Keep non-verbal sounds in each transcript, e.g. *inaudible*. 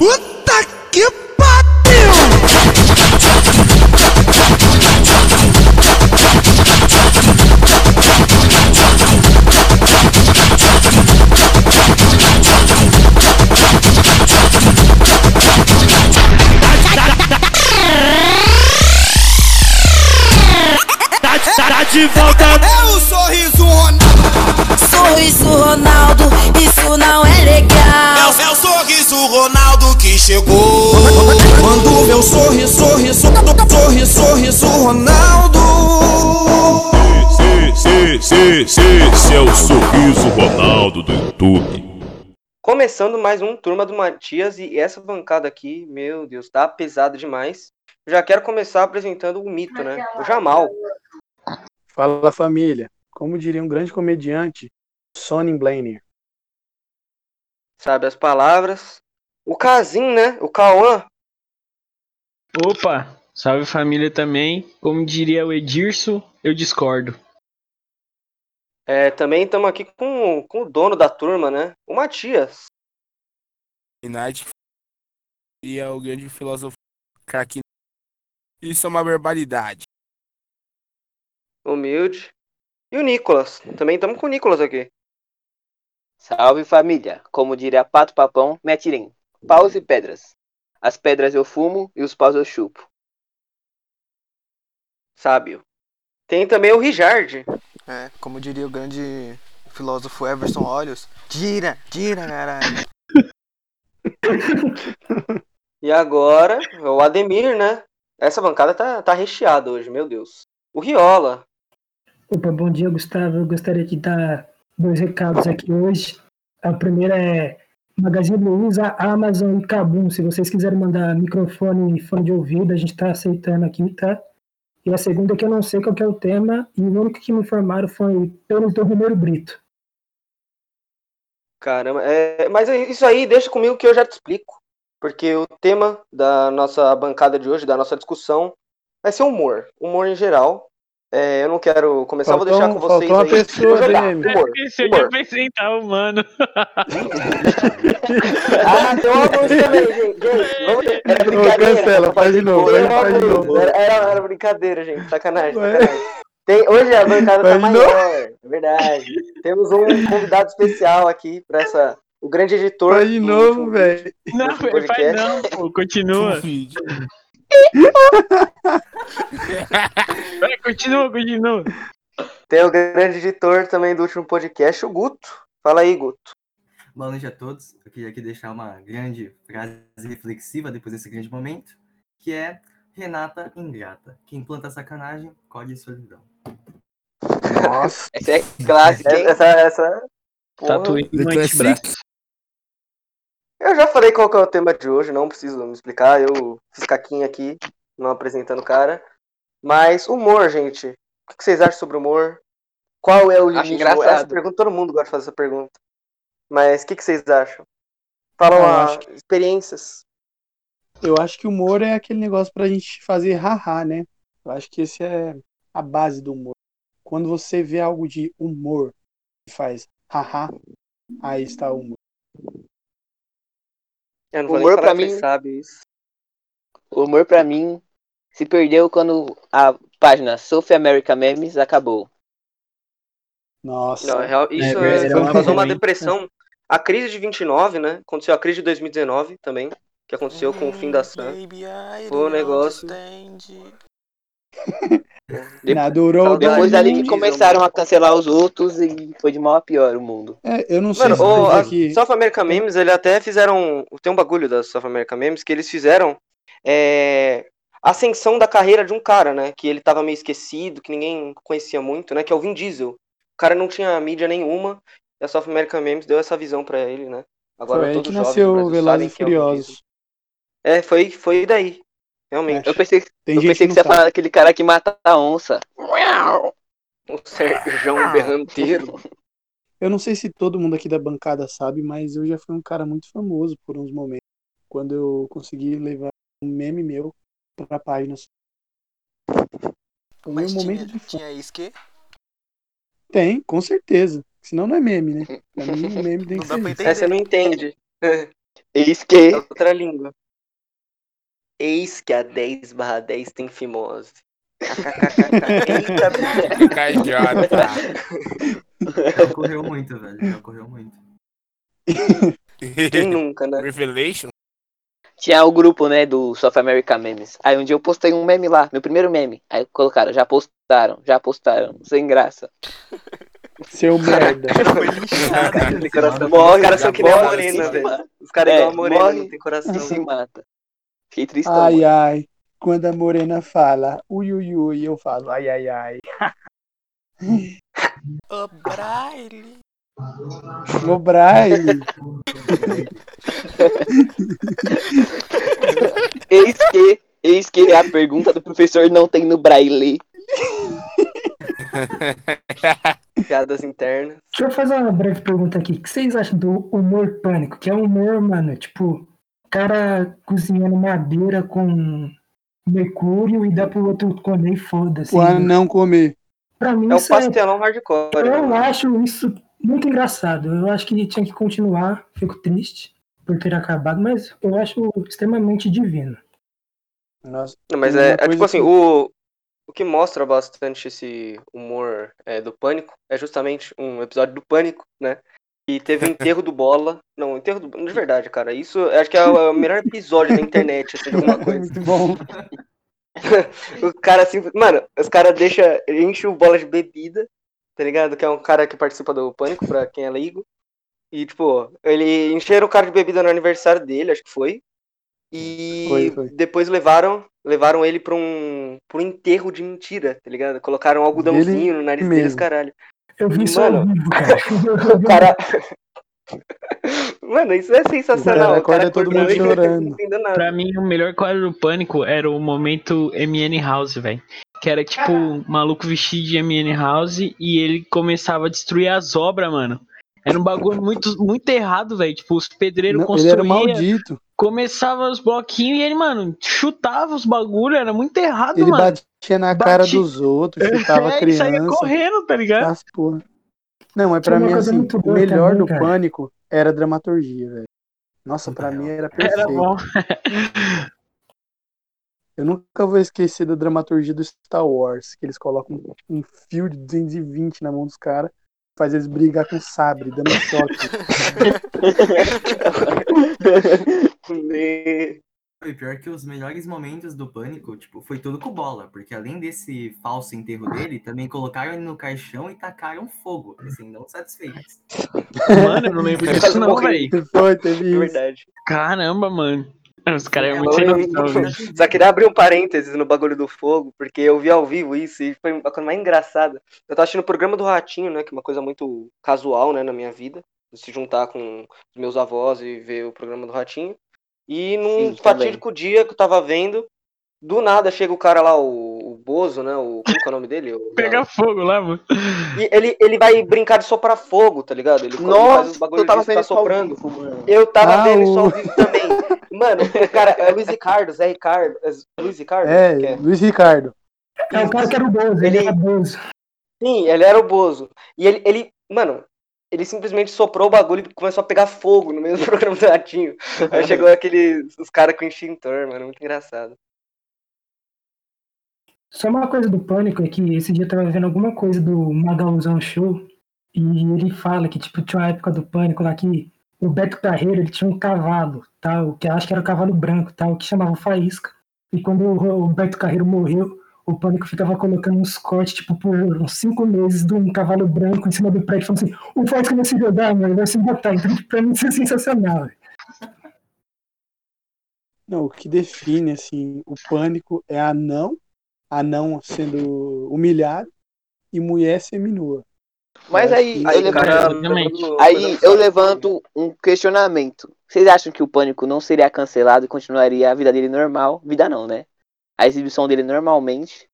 Puta que pariu! Tá, tá, tá de volta. É o sorriso Ronaldo! Sorriso Ronaldo, isso não é legal. É o sorriso Ronaldo chegou. Quando o sorriso, sorriso, sorriso, sorriso Ronaldo. Sim, sim, sim, sim, sim, é o sorriso Ronaldo do YouTube. Começando mais um Turma do Matias e essa bancada aqui, meu Deus, tá pesado demais. Já quero começar apresentando o mito, né? O Jamal. Fala família, como diria um grande comediante, Sonny Blainer. Sabe as palavras. O Kazim, né? O Cauã. Opa, salve família também. Como diria o Edirso, eu discordo. É, também estamos aqui com, com o dono da turma, né? O Matias. Night e é o grande filósofo craque. Isso é uma barbaridade. Humilde. E o Nicolas. Também estamos com o Nicolas aqui. Salve família! Como diria Pato Papão, me atirem. Paus e pedras. As pedras eu fumo e os paus eu chupo. Sábio. Tem também o Richard. É, como diria o grande filósofo Everson Olhos, tira, tira, caralho. *laughs* E agora, o Ademir, né? Essa bancada tá, tá recheada hoje, meu Deus. O Riola. Opa, bom dia, Gustavo. Eu gostaria de dar dois recados aqui hoje. A primeira é Magazine Luiza, Amazon e Kabum. Se vocês quiserem mandar microfone e fone de ouvido, a gente tá aceitando aqui, tá? E a segunda é que eu não sei qual é o tema, e o único que me informaram foi pênis do Romero Brito. Caramba, é, mas é isso aí deixa comigo que eu já te explico. Porque o tema da nossa bancada de hoje, da nossa discussão, vai ser humor. Humor em geral. É, eu não quero começar, vou deixar com Faltou- vocês faltou uma aí. pessoa, Vou jogar. DM. Humor. Esse eu ia apresentar o mano. *laughs* Ah, tem uma música também, gente. gente vamos... Era Ô, brincadeira. cancela, faz de novo, Foi faz, de novo. Era, era, era brincadeira, gente. Sacanagem, Ué. sacanagem. Tem, hoje a bancada tá maior, é verdade. Temos um convidado especial aqui para essa. O grande editor. Faz de novo, velho. Não, faz não, pô. Continua. Vai, continua, continua. Tem o grande editor também do último podcast, o Guto. Fala aí, Guto. Boa noite a todos. Eu queria aqui deixar uma grande frase reflexiva depois desse grande momento, que é Renata ingrata. Quem planta sacanagem, colhe solidão. Nossa. Essa é clássica, hein? Essa, essa. Tatuí no antebraço. Eu já falei qual que é o tema de hoje, não preciso me explicar. Eu fiz caquinha aqui, não apresentando o cara. Mas humor, gente. O que vocês acham sobre humor? Qual é o Acho limite? humor? engraçado. Essa pergunta, todo mundo gosta de fazer essa pergunta. Mas o que, que vocês acham? Falam Eu a- acho experiências. Eu acho que o humor é aquele negócio pra gente fazer haha, né? Eu acho que esse é a base do humor. Quando você vê algo de humor e faz haha, aí está o humor. Eu não vou Humor vocês mim- sabem isso. O humor pra mim se perdeu quando a página Sophie America Memes acabou. Nossa. Não, é real, isso é, era uma causou uma depressão. A crise de 29, né? Aconteceu a crise de 2019 também, que aconteceu com o fim da I Foi um negócio. Na *laughs* durou Depois da dali que começaram a cancelar os outros e foi de mal a pior o mundo. É, eu não sei Mano, se o, a aqui. South America Memes, ele até fizeram. Tem um bagulho da South America Memes que eles fizeram é, ascensão da carreira de um cara, né? Que ele tava meio esquecido, que ninguém conhecia muito, né? Que é o Vin Diesel. O cara não tinha mídia nenhuma. E a South America Memes deu essa visão pra ele, né? Agora Foi aí todos que os jovens nasceu Velozes e é Furiosos. Diesel. É, foi, foi daí. Realmente. Eu pensei, Tem eu pensei que que você não ia falar daquele cara que mata a onça. O Sérgio Berranteiro. *laughs* Eu não sei se todo mundo aqui da bancada sabe, mas eu já fui um cara muito famoso por uns momentos. Quando eu consegui levar um meme meu pra página. O meu Mas momento tinha, de fama. tinha isso que Tem, com certeza. Senão não é meme, né? Pra mim, meme *laughs* tem não que dá ser pra isso. entender. É, você não entende. Eis que. Outra língua. Eis que a 10 barra 10 tem fimose. KKKK. *laughs* Já ocorreu muito, velho. Já ocorreu muito. Quem nunca, né? Revelation? Tinha o grupo, né, do South America Memes. Aí um dia eu postei um meme lá, meu primeiro meme. Aí colocaram, já postaram, já postaram, sem graça. *laughs* Seu merda. *laughs* Coração. Morre, os caras são que nem a Morre, morena, velho. Os caras É, igual a morena, morre não tem coração. E se mata. Fiquei tristão. Ai, mano. ai. Quando a morena fala ui, ui, ui, eu falo ai, ai, ai. *laughs* Ô, Braille. O Braille. *laughs* Eis que, eis que a pergunta do professor não tem no braille. *laughs* Piadas internas. Deixa eu fazer uma breve pergunta aqui. O que vocês acham do humor pânico? Que é um humor, mano, tipo, o cara cozinhando madeira com mercúrio e dá pro outro comer e foda-se. O anão comer. Pra mim, É o é, pastelão hardcore. eu né? acho isso muito engraçado. Eu acho que tinha que continuar. Fico triste por ter acabado, mas eu acho extremamente divino. Nossa, Não, mas é, é tipo assim, que- o, o que mostra bastante esse humor é, do Pânico é justamente um episódio do Pânico, né? E teve o enterro do Bola. Não, o enterro do. De verdade, cara. Isso acho que é o melhor episódio da internet, assim, de alguma *laughs* coisa. Muito bom. *laughs* o cara assim. Mano, os caras deixam. Enche o bola de bebida, tá ligado? Que é um cara que participa do Pânico, pra quem é leigo. E, tipo, ele encheram o cara de bebida no aniversário dele, acho que foi. E Foi, foi. depois levaram levaram ele pra um, pra um enterro de mentira, tá ligado? Colocaram um algodãozinho no nariz deles, mesmo. caralho. Eu vi isso Mano, ao vivo, *laughs* cara. O cara. Mano, isso é sensacional. O cara acorda todo mundo chorando. Pra mim, o melhor quadro do Pânico era o momento MN House, velho. Que era tipo um maluco vestido de MN House e ele começava a destruir as obras, mano. Era um bagulho muito, muito errado, velho. Tipo, os pedreiros ele construíam, maldito. começava os bloquinhos e ele, mano, chutava os bagulho, era muito errado, Ele mano. batia na cara Bati- dos outros, *laughs* chutava é, ele saía criança. correndo, tá ligado? As porra. Não, mas Tinha pra mim, assim, o melhor também, do cara. Pânico era a dramaturgia, velho. Nossa, pra mim era perfeito. Era bom. *laughs* Eu nunca vou esquecer da dramaturgia do Star Wars, que eles colocam um fio de 220 na mão dos caras, faz eles brigar com sabre, dando choque. *laughs* E pior que os melhores momentos do Pânico, tipo, foi tudo com bola, porque além desse falso enterro dele, também colocaram ele no caixão e tacaram fogo, assim, não satisfeitos. Mano, eu não lembro disso não, velho. Foi, teve É isso. verdade. Caramba, mano. *laughs* Os caras é muito Eu- sem noção. Só queria abrir um parênteses no bagulho do fogo, porque eu vi ao vivo isso e foi a coisa mais engraçada. Eu tava assistindo o programa do Ratinho, né? Que é uma coisa muito casual, né, na minha vida. Se juntar com os meus avós e ver o programa do Ratinho. E num Sim, fatídico dia que eu tava vendo, do nada chega o cara lá, o, o Bozo, né? O, como que é o nome dele? O- *laughs* Pega fogo lá, mano. E ele, ele vai brincar de soprar fogo, tá ligado? Ele, Nossa, eu tava ficar vendo ao soprando. vivo. Eu tava Ah, vendo isso ao vivo também. *laughs* Mano, o cara, é Luiz Ricardo, Zé Ricardo. É Luiz Ricardo? É, Que é? Luiz Ricardo. É o cara que era o Bozo, ele Ele- era Bozo. Sim, ele era o Bozo. E ele, ele, mano, ele simplesmente soprou o bagulho e começou a pegar fogo no meio do *laughs* programa do Ratinho. Aí chegou aquele, os caras com extintor, mano, muito engraçado. Só uma coisa do Pânico é que esse dia eu tava vendo alguma coisa do Magalzão Show e ele fala que, tipo, tinha uma época do Pânico lá que o Beto Carreiro, ele tinha um cavalo, tal, que eu acho que era o cavalo branco, tal, que chamava Faísca. E quando o Beto Carreiro morreu, o Pânico ficava colocando uns cortes, tipo, por uns cinco meses de um cavalo branco em cima do prédio, falando assim, o Faísca vai se jogar, mano, vai se botar. Então, tipo, pra mim isso é sensacional. velho. Não, o que define, assim, o pânico é anão, anão sendo humilhado e mulher seminua. Mas aí, acho eu levanto, aí eu levanto um questionamento. Vocês acham que o Pânico não seria cancelado e continuaria a vida dele normal? Vida não, né? A exibição dele normalmente.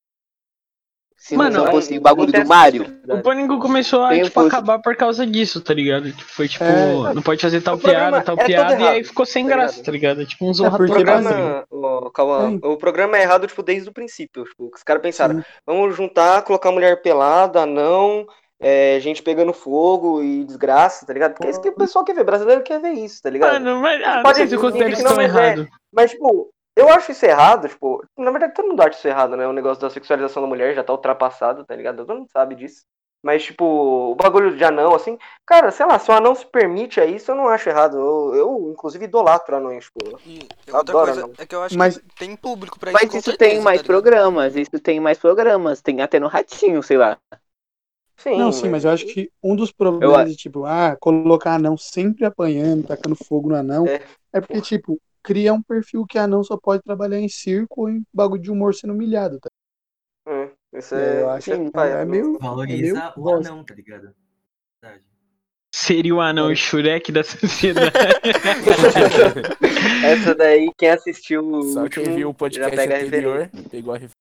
Se Mano, não fosse o não bagulho tem do Mario. O Pânico começou a, tipo, força. acabar por causa disso, tá ligado? Tipo, foi tipo, É. não pode fazer tal O piada, tal é piada, e aí errado, ficou sem tá graça, ligado? tá ligado? É tipo um É zorra O assim, programa, Cauã, Sim. o programa é errado, tipo, desde o princípio. Tipo, os caras pensaram, Sim. vamos juntar, colocar mulher pelada, não, é, gente pegando fogo e desgraça, tá ligado? Porque é isso que o pessoal quer ver. Brasileiro quer ver isso, tá ligado? Mano, mas ah, não Pode sei se o fingir coquetel que mas é. errados. Mas, tipo, eu acho isso errado, tipo, na verdade todo mundo acha isso errado, né? O negócio da sexualização da mulher já tá ultrapassado, tá ligado? Todo mundo sabe disso. Mas, tipo, o bagulho de anão, assim, cara, sei lá, se o anão se permite a isso, eu não acho errado. Eu, eu inclusive, idolatro anões, tipo. E Eu outra coisa anão. é que eu acho Mas- que tem público pra isso. Mas isso certeza, tem mais tá programas, isso tem mais programas. Tem até no Ratinho, sei lá. Sim, Não, sim, mas eu acho que um dos problemas de, tipo, ah, colocar anão sempre apanhando, tacando fogo no anão, É. é, porque, tipo, cria um perfil que anão só pode trabalhar em circo ou em bagulho de humor sendo humilhado, tá? Hum, isso É, é, eu acho que é não. meio. Valoriza é o meio anão, tá ligado? Verdade. Seria o anão e Shurek da sociedade. *laughs* Essa daí, quem assistiu o Só quem último viu o já podcast pega a anterior referência. pegou a referência.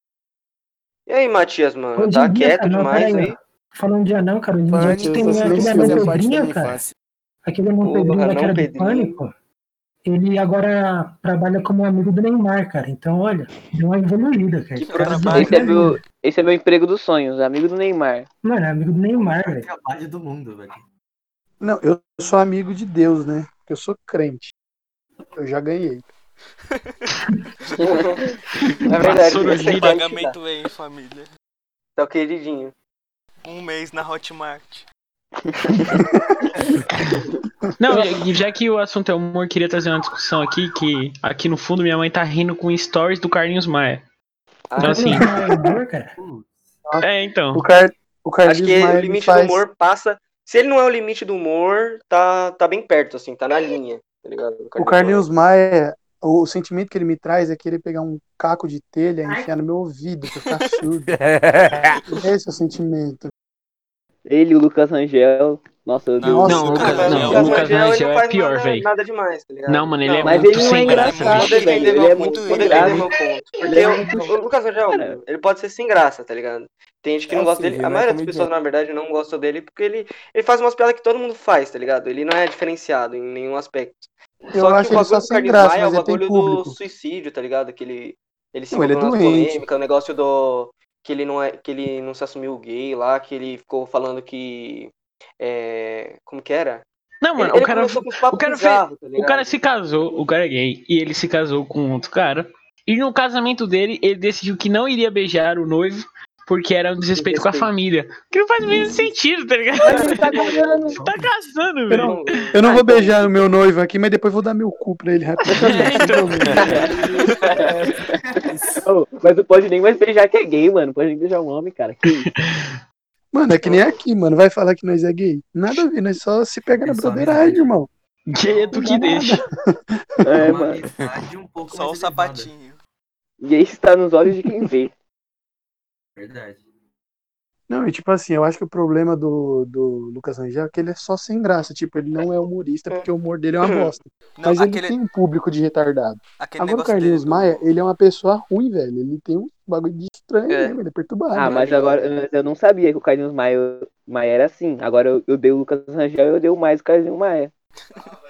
E aí, Matias, mano? Hoje Tá dia, quieto cara, demais aí? ó. Falando de anão, cara, em dia a gente Pânico, tem aquele anão minha cara. Aquele anão que anão era do. Pânico. Ele agora trabalha como amigo do Neymar, cara. Então, olha, deu uma evoluída, cara. Que Esse cara. Esse é, meu, esse é meu emprego dos sonhos, amigo do Neymar. Mano, é amigo do Neymar, O velho. trabalho do mundo, velho. Não, eu sou amigo de Deus, né? Porque eu sou crente. Eu já ganhei. *laughs* Na verdade, é pagamento. Aí, família. Tá o queridinho. Um mês na Hotmart. *laughs* Não, já- já que o assunto é humor, queria trazer uma discussão aqui que aqui no fundo minha mãe tá rindo com stories do Carlinhos Maia. Então Ah, assim, Não é *laughs* é então. O, Car... o Acho Carlinhos que Maia, o limite faz... do humor passa. Se ele não é o limite do humor, tá, tá bem perto, assim, tá na linha, tá ligado? O Carlinhos Maia, o, o sentimento que ele me traz é querer pegar um caco de telha e enfiar no meu ouvido ficar *laughs* surdo. Esse é o sentimento. Ele, o Lucas Rangel. Nossa, eu Não, Não, o Lucas Rangel. não, Lucas o Lucas Rangel não é faz pior, velho. nada demais, tá ligado? Não, mano, ele é Mas muito ele não é sem graça. velho. meu Ele é ponto, muito vou defender meu ponto. Porque é o, muito- o Lucas Rangel, Cara. ele pode ser sem graça, tá ligado? Tem gente que É não gosta assim, dele. ele A é maioria das pessoas, na verdade, não gosta dele porque ele, ele faz umas piadas que todo mundo faz, tá ligado? Ele não é diferenciado em nenhum aspecto. Eu só acho que o ele bagulho do sem Carlinhos Maia é o bagulho do suicídio, tá ligado? Que ele, ele se Não, ele é polêmicas, o negócio do. Que ele não é. Que ele não se assumiu gay lá, que ele ficou falando que. É, como que era? Não, mano, ele, o cara, o cara fez- bizarros, tá o cara se casou, o cara é gay, e ele se casou com outro cara. E no casamento dele, ele decidiu que não iria beijar o noivo porque era um desrespeito com a família. Que não faz o mesmo sentido, tá ligado? Mas ele tá. Você tá casando, Eu velho. não, eu não vou então- beijar o meu noivo aqui, mas depois vou dar meu cu pra ele rapidinho. É, então. Ô, mas não pode nem mais beijar que é gay, mano. Não pode nem beijar um homem, cara. Que? Mano, é que nem aqui, mano. Vai falar que nós é gay. Nada a ver, nós só se pega É na broderagem, irmão. Gay é tu que deixa. É, mano. um pouco Só o sapatinho. Gay está nos olhos de quem vê. Verdade. Não, e tipo assim, eu acho que o problema do, do Lucas Rangel é que ele é só sem graça. Tipo, ele não é humorista porque o humor dele é uma *laughs* bosta. Não, Mas ele aquele, tem um público de retardado. aquele Agora o Carlinhos dele do- Maia, ele é uma pessoa ruim, velho. Ele tem um bagulho de estranho É. mesmo, ele é perturbado. Ah, mas agora eu- eu não sabia que o Carlinhos Maia, Maia era assim. Agora eu, eu dei o Lucas Rangel e eu dei o mais o Carlinhos Maia.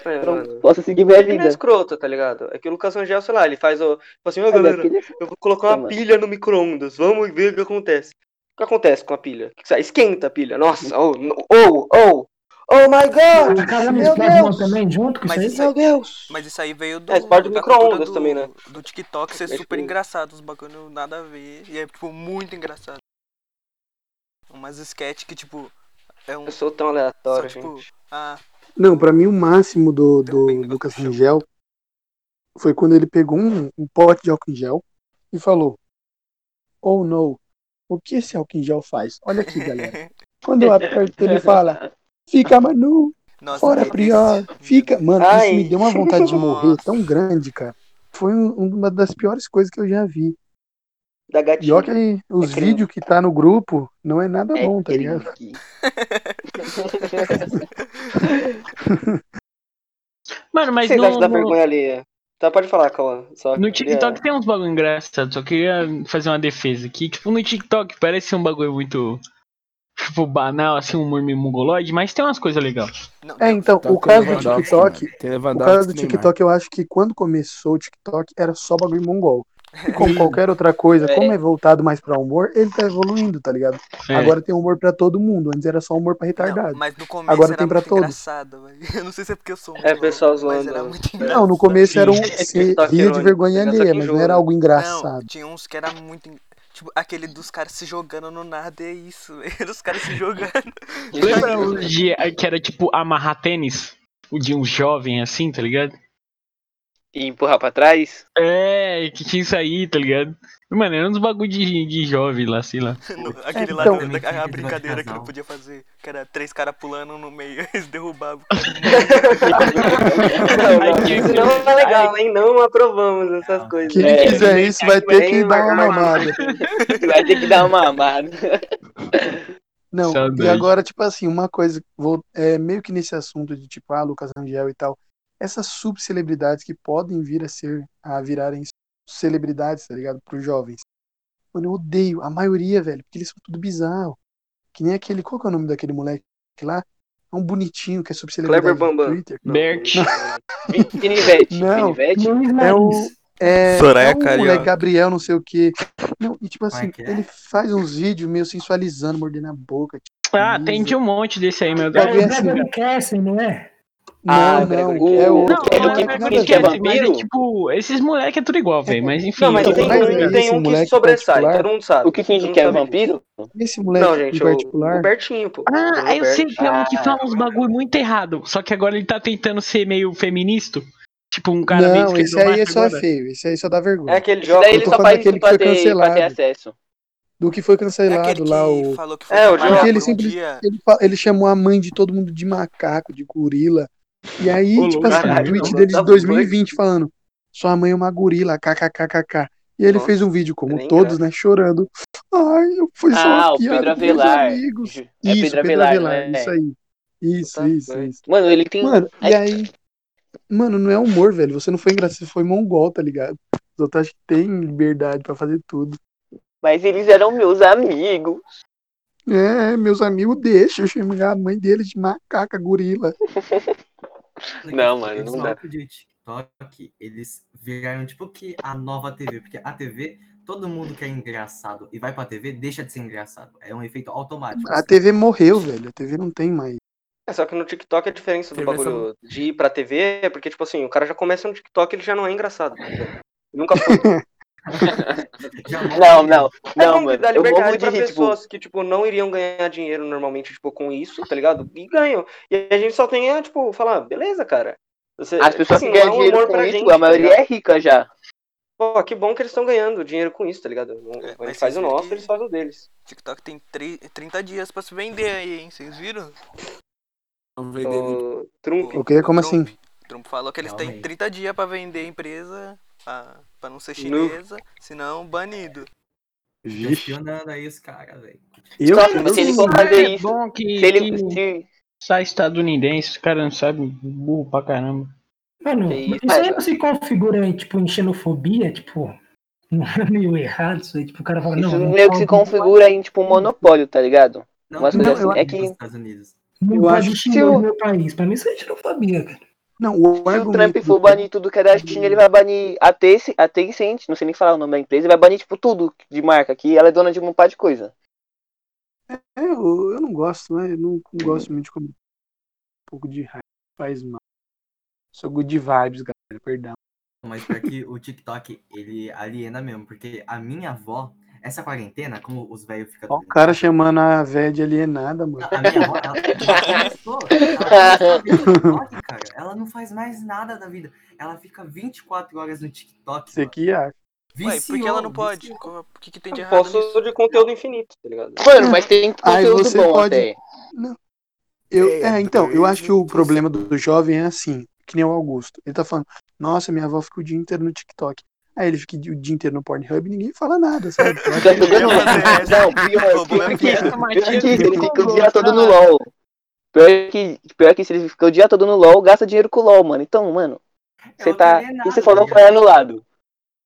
É, posso seguir minha Ele é vida. escroto, tá ligado? É que o Lucas Rangel, sei lá, ele faz o. Fala assim, ô Mas galera, aquele- eu vou colocar uma pilha no micro-ondas, vamos ver o que acontece. O que acontece com a pilha? Que Esquenta a pilha, nossa, oh, oh, oh, oh my god, A casa não meu Deus, também, junto com Mas isso aí? meu Deus. Mas isso aí veio do. É, parte do da micro-ondas também, né? Do TikTok ser É, super tipo- engraçado, os bagulho nada a ver. E é, tipo, muito engraçado. Umas sketch que, tipo. É um. Eu sou tão Só, aleatório, tipo. gente. Ah, Não, pra mim o máximo do, do Lucas Rangel foi quando ele pegou um, um pote de álcool em gel e falou: Oh no, o que esse álcool em gel faz? Olha aqui, galera. *laughs* Quando eu aperto, ele fala: Fica Manu, nossa, fora esse- prior, fica. Mano, Ai. isso me deu uma vontade de morrer *laughs* tão grande, cara. Foi um- uma das piores coisas que eu já vi. Da E gatinha. olha que os É vídeos que tá no grupo não é nada É bom, tá ligado? *laughs* Mano, O que mas vocês acham no, da no, vergonha alheia? Tá, pode falar, Cauã. No queria- TikTok tem uns bagulho engraçado, só queria fazer uma defesa aqui. Tipo, no TikTok parece ser um bagulho muito. Tipo, banal, assim, um meio mongoloide, mas tem umas coisas legais. Não, É, então, o caso do TikTok, o caso do e Neymar. TikTok, eu acho que quando começou o TikTok era só bagulho mongol. E como qualquer outra coisa, É. como é voltado mais pra humor, ele tá evoluindo, tá ligado? É. Agora tem humor pra todo mundo. Antes era só humor pra Não, retardado. mas no começo Agora era tem pra muito todos. engraçado, velho. *laughs* Eu não sei se é porque eu sou muito É, pessoal mas zoando. era muito engraçado. Não, no começo era um. *laughs* É Você ria de vergonha alheia, mas não era algo Não, engraçado. tinha uns que era muito. Tipo, aquele dos caras se jogando no nada, é isso, *laughs* velho. Os caras se jogando. Lembra o de que era tipo amarrar tênis? O de um jovem assim, tá ligado? E empurrar pra trás. É, que tinha isso aí, tá ligado? Mano, era uns bagulho de, de jovem lá, sei lá. *laughs* No- Aquele lá, então- da- a de brincadeira que não casal. podia fazer. Que era três caras pulando no meio, *laughs* eles derrubavam. Não, não, isso não é legal, hein? Não aprovamos essas coisas. Quem É, quiser isso vai ter que dar uma mamada. *laughs* Vai ter que dar uma mamada. Não, Saudade. e agora, tipo assim, uma coisa, vou, é, meio que nesse assunto de tipo, ah, Lucas Rangel e tal, essas subcelebridades que podem vir a ser, a virarem celebridades, tá ligado? Pros jovens. Mano, eu odeio, a maioria, velho, porque eles são tudo bizarro. Que nem aquele, qual que é o nome daquele moleque lá? É um bonitinho que é subcelebridade Kleber Bambam. Twitter. Bert. Finivete. Não. É o. É, Soraya é o Carioca. moleque Gabriel, não sei o quê. Não, e tipo é assim, que é? ele faz uns vídeos meio sensualizando, mordendo a boca. Ah, tem de um monte desse aí, meu É Deus. Ver o assim, não é? Ah, Não, não, é O- outro. Não, É do não que- é que é é vampiro? tipo, esses moleques é tudo igual, velho, mas enfim. Não, mas tem mas um, é tem um que sobressai, particular? todo mundo sabe. O que finge que é vampiro? Esse moleque Não, gente, em o, particular. o Bertinho, pô. Ah, O eu sei que é um que Ah. fala uns bagulho muito errado. Só que agora ele tá tentando ser meio feminista. Tipo, um cara meio não, esse aí é só agora. feio. Esse aí só dá É vergonha. aquele Isso jogo. daí ele só faz daquele isso que foi ter cancelado. acesso. Do que foi É cancelado aquele lá, que o. falou que foi É, o ele um sempre. dia. Ele, ele chamou a mãe de todo mundo de macaco, de gorila. E aí, Ô, tipo assim, o caralho, tweet dele de 2020 falando: Sua mãe é uma gorila, kkkk. E ele Nossa, fez um vídeo, como todos, né? Chorando. Ai, eu fui só Ah, uma o piada Pedro com meus Avelar. amigos. É isso, Pedro Pedro Avelar, Avelar, né? isso aí. Isso, isso, isso. Mano, ele tem. Mano, e é- aí. Mano, não é humor, velho. Você não foi engraçado, você foi mongol, tá ligado? Os outros tem liberdade pra fazer tudo. Mas eles eram meus amigos. É, meus amigos deixam eu chamar a mãe deles de macaca, gorila. *laughs* Não, mano, não dá. de TikTok, eles viraram tipo que a nova TV, porque a TV, todo mundo que é engraçado e vai pra TV, deixa de ser engraçado. É um efeito automático. A TV morreu, velho. A TV não tem mais. É, só que no TikTok a diferença do bagulho de ir pra TV é porque, tipo assim, o cara já começa no TikTok e ele já não é engraçado. tá? Nunca foi. *laughs* *laughs* Não, não. É Não, que mano. dá Eu morro liberdade de pra rir, tipo. pessoas que, tipo, não iriam ganhar dinheiro normalmente, tipo, com isso, tá ligado? E ganham. E a gente só tem a, tipo, falar, beleza, cara. Você- As pessoas assim, que ganham não é um dinheiro com pra isso, gente, a tá maioria ligado? é rica já. Pô, que bom que eles estão ganhando dinheiro com isso, tá ligado? A gente mas faz o nosso, que- eles fazem o deles. TikTok tem tri- 30 dias pra se vender aí, hein? Vocês viram? Não vender. O Trump. O quê? Como Trump. assim? Trump falou que eles têm aí. 30 dias pra vender a empresa, pra, pra não ser chinesa, senão banido. Já espionando aí os caras, velho. Eu, Só se ele for É fazer isso, bom que, se ele. Se, sai estadunidense, os caras não sabem, burro pra caramba. Mano, isso, isso aí não se configura em, tipo, em xenofobia, tipo, *laughs* não é meio errado isso aí, tipo, o cara fala, não, isso não meio que se configura em tipo um monopólio, tá ligado? Não, Umas não, coisas assim, é acho que- nos Estados Unidos. não eu acho que no meu país. Pra mim isso é xenofobia, cara. Não, o Se o. Trump for banir tudo que é da China, ele vai banir a Tencent, a Tencent, não sei nem falar o nome da empresa, ele vai banir, tipo, tudo de marca, que ela é dona de um par de coisa. É, eu, eu não gosto, né? Eu não, não gosto muito de comer. Um pouco de raiva faz mal. Sou good vibes, galera, perdão. Mas pior que o TikTok, ele aliena mesmo, porque a minha avó, essa quarentena, como os velhos ficam. Ó, o cara chamando a véia de alienada, mano. A minha avó, ela, *laughs* ela começou, ela TikTok, *laughs* cara. Ela não faz mais nada da vida. Ela fica 24 horas no TikTok. Você que acha. Ué, por que ela não Viciou, pode? viciou. Por que, que tem de errado Posso nisso? de conteúdo infinito, tá ligado? Mano, mas tem *laughs* Aí conteúdo você bom pode- até. Eu, É, é, então, eu acho que o problema do, do jovem é assim, que nem o Augusto. Ele tá falando, nossa, minha avó fica o dia inteiro no TikTok. Aí ele fica o dia inteiro no Pornhub e ninguém fala nada, sabe? *laughs* Essa. Não, pior, Roubou pior que. Pior ele fica o dia todo no LOL. Pior que, pior que isso, ele fica o dia todo no LOL, gasta dinheiro com o LOL, mano. Então, mano, você tá. não O que você falou foi ligado? anulado.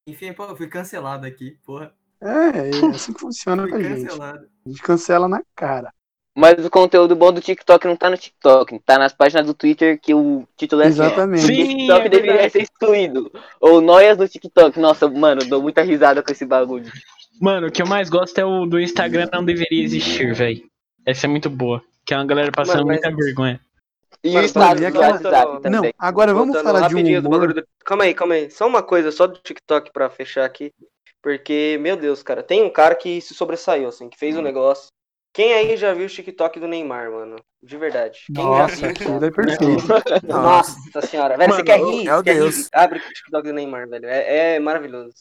Enfim, pô, eu fui cancelado aqui, porra. É, é assim que funciona com a gente. A gente cancela na cara. Mas o conteúdo bom do TikTok não tá no TikTok, tá nas páginas do Twitter que o título é assim, Exatamente. "O Sim, TikTok é deveria ser excluído. Ou noias no TikTok. Nossa, mano, dou muita risada com esse bagulho. Mano, o que eu mais gosto é o do Instagram não deveria existir, velho. Essa é muito boa. Que é uma galera passando Mano, mas- muita vergonha. E o do aquela- WhatsApp também. Não, agora vamos Voltando falar de um do humor. do- Calma aí, calma aí. Só uma coisa, só do TikTok pra fechar aqui. Porque, meu Deus, cara, tem um cara que se sobressaiu, assim, que fez um negócio. Quem aí já viu o TikTok do Neymar, mano? De verdade. Quem Nossa, aquilo é perfeito. *laughs* Nossa senhora, velho, você Mano, quer rir? meu quer rir? Deus. Abre o TikTok do Neymar, velho. É, é maravilhoso.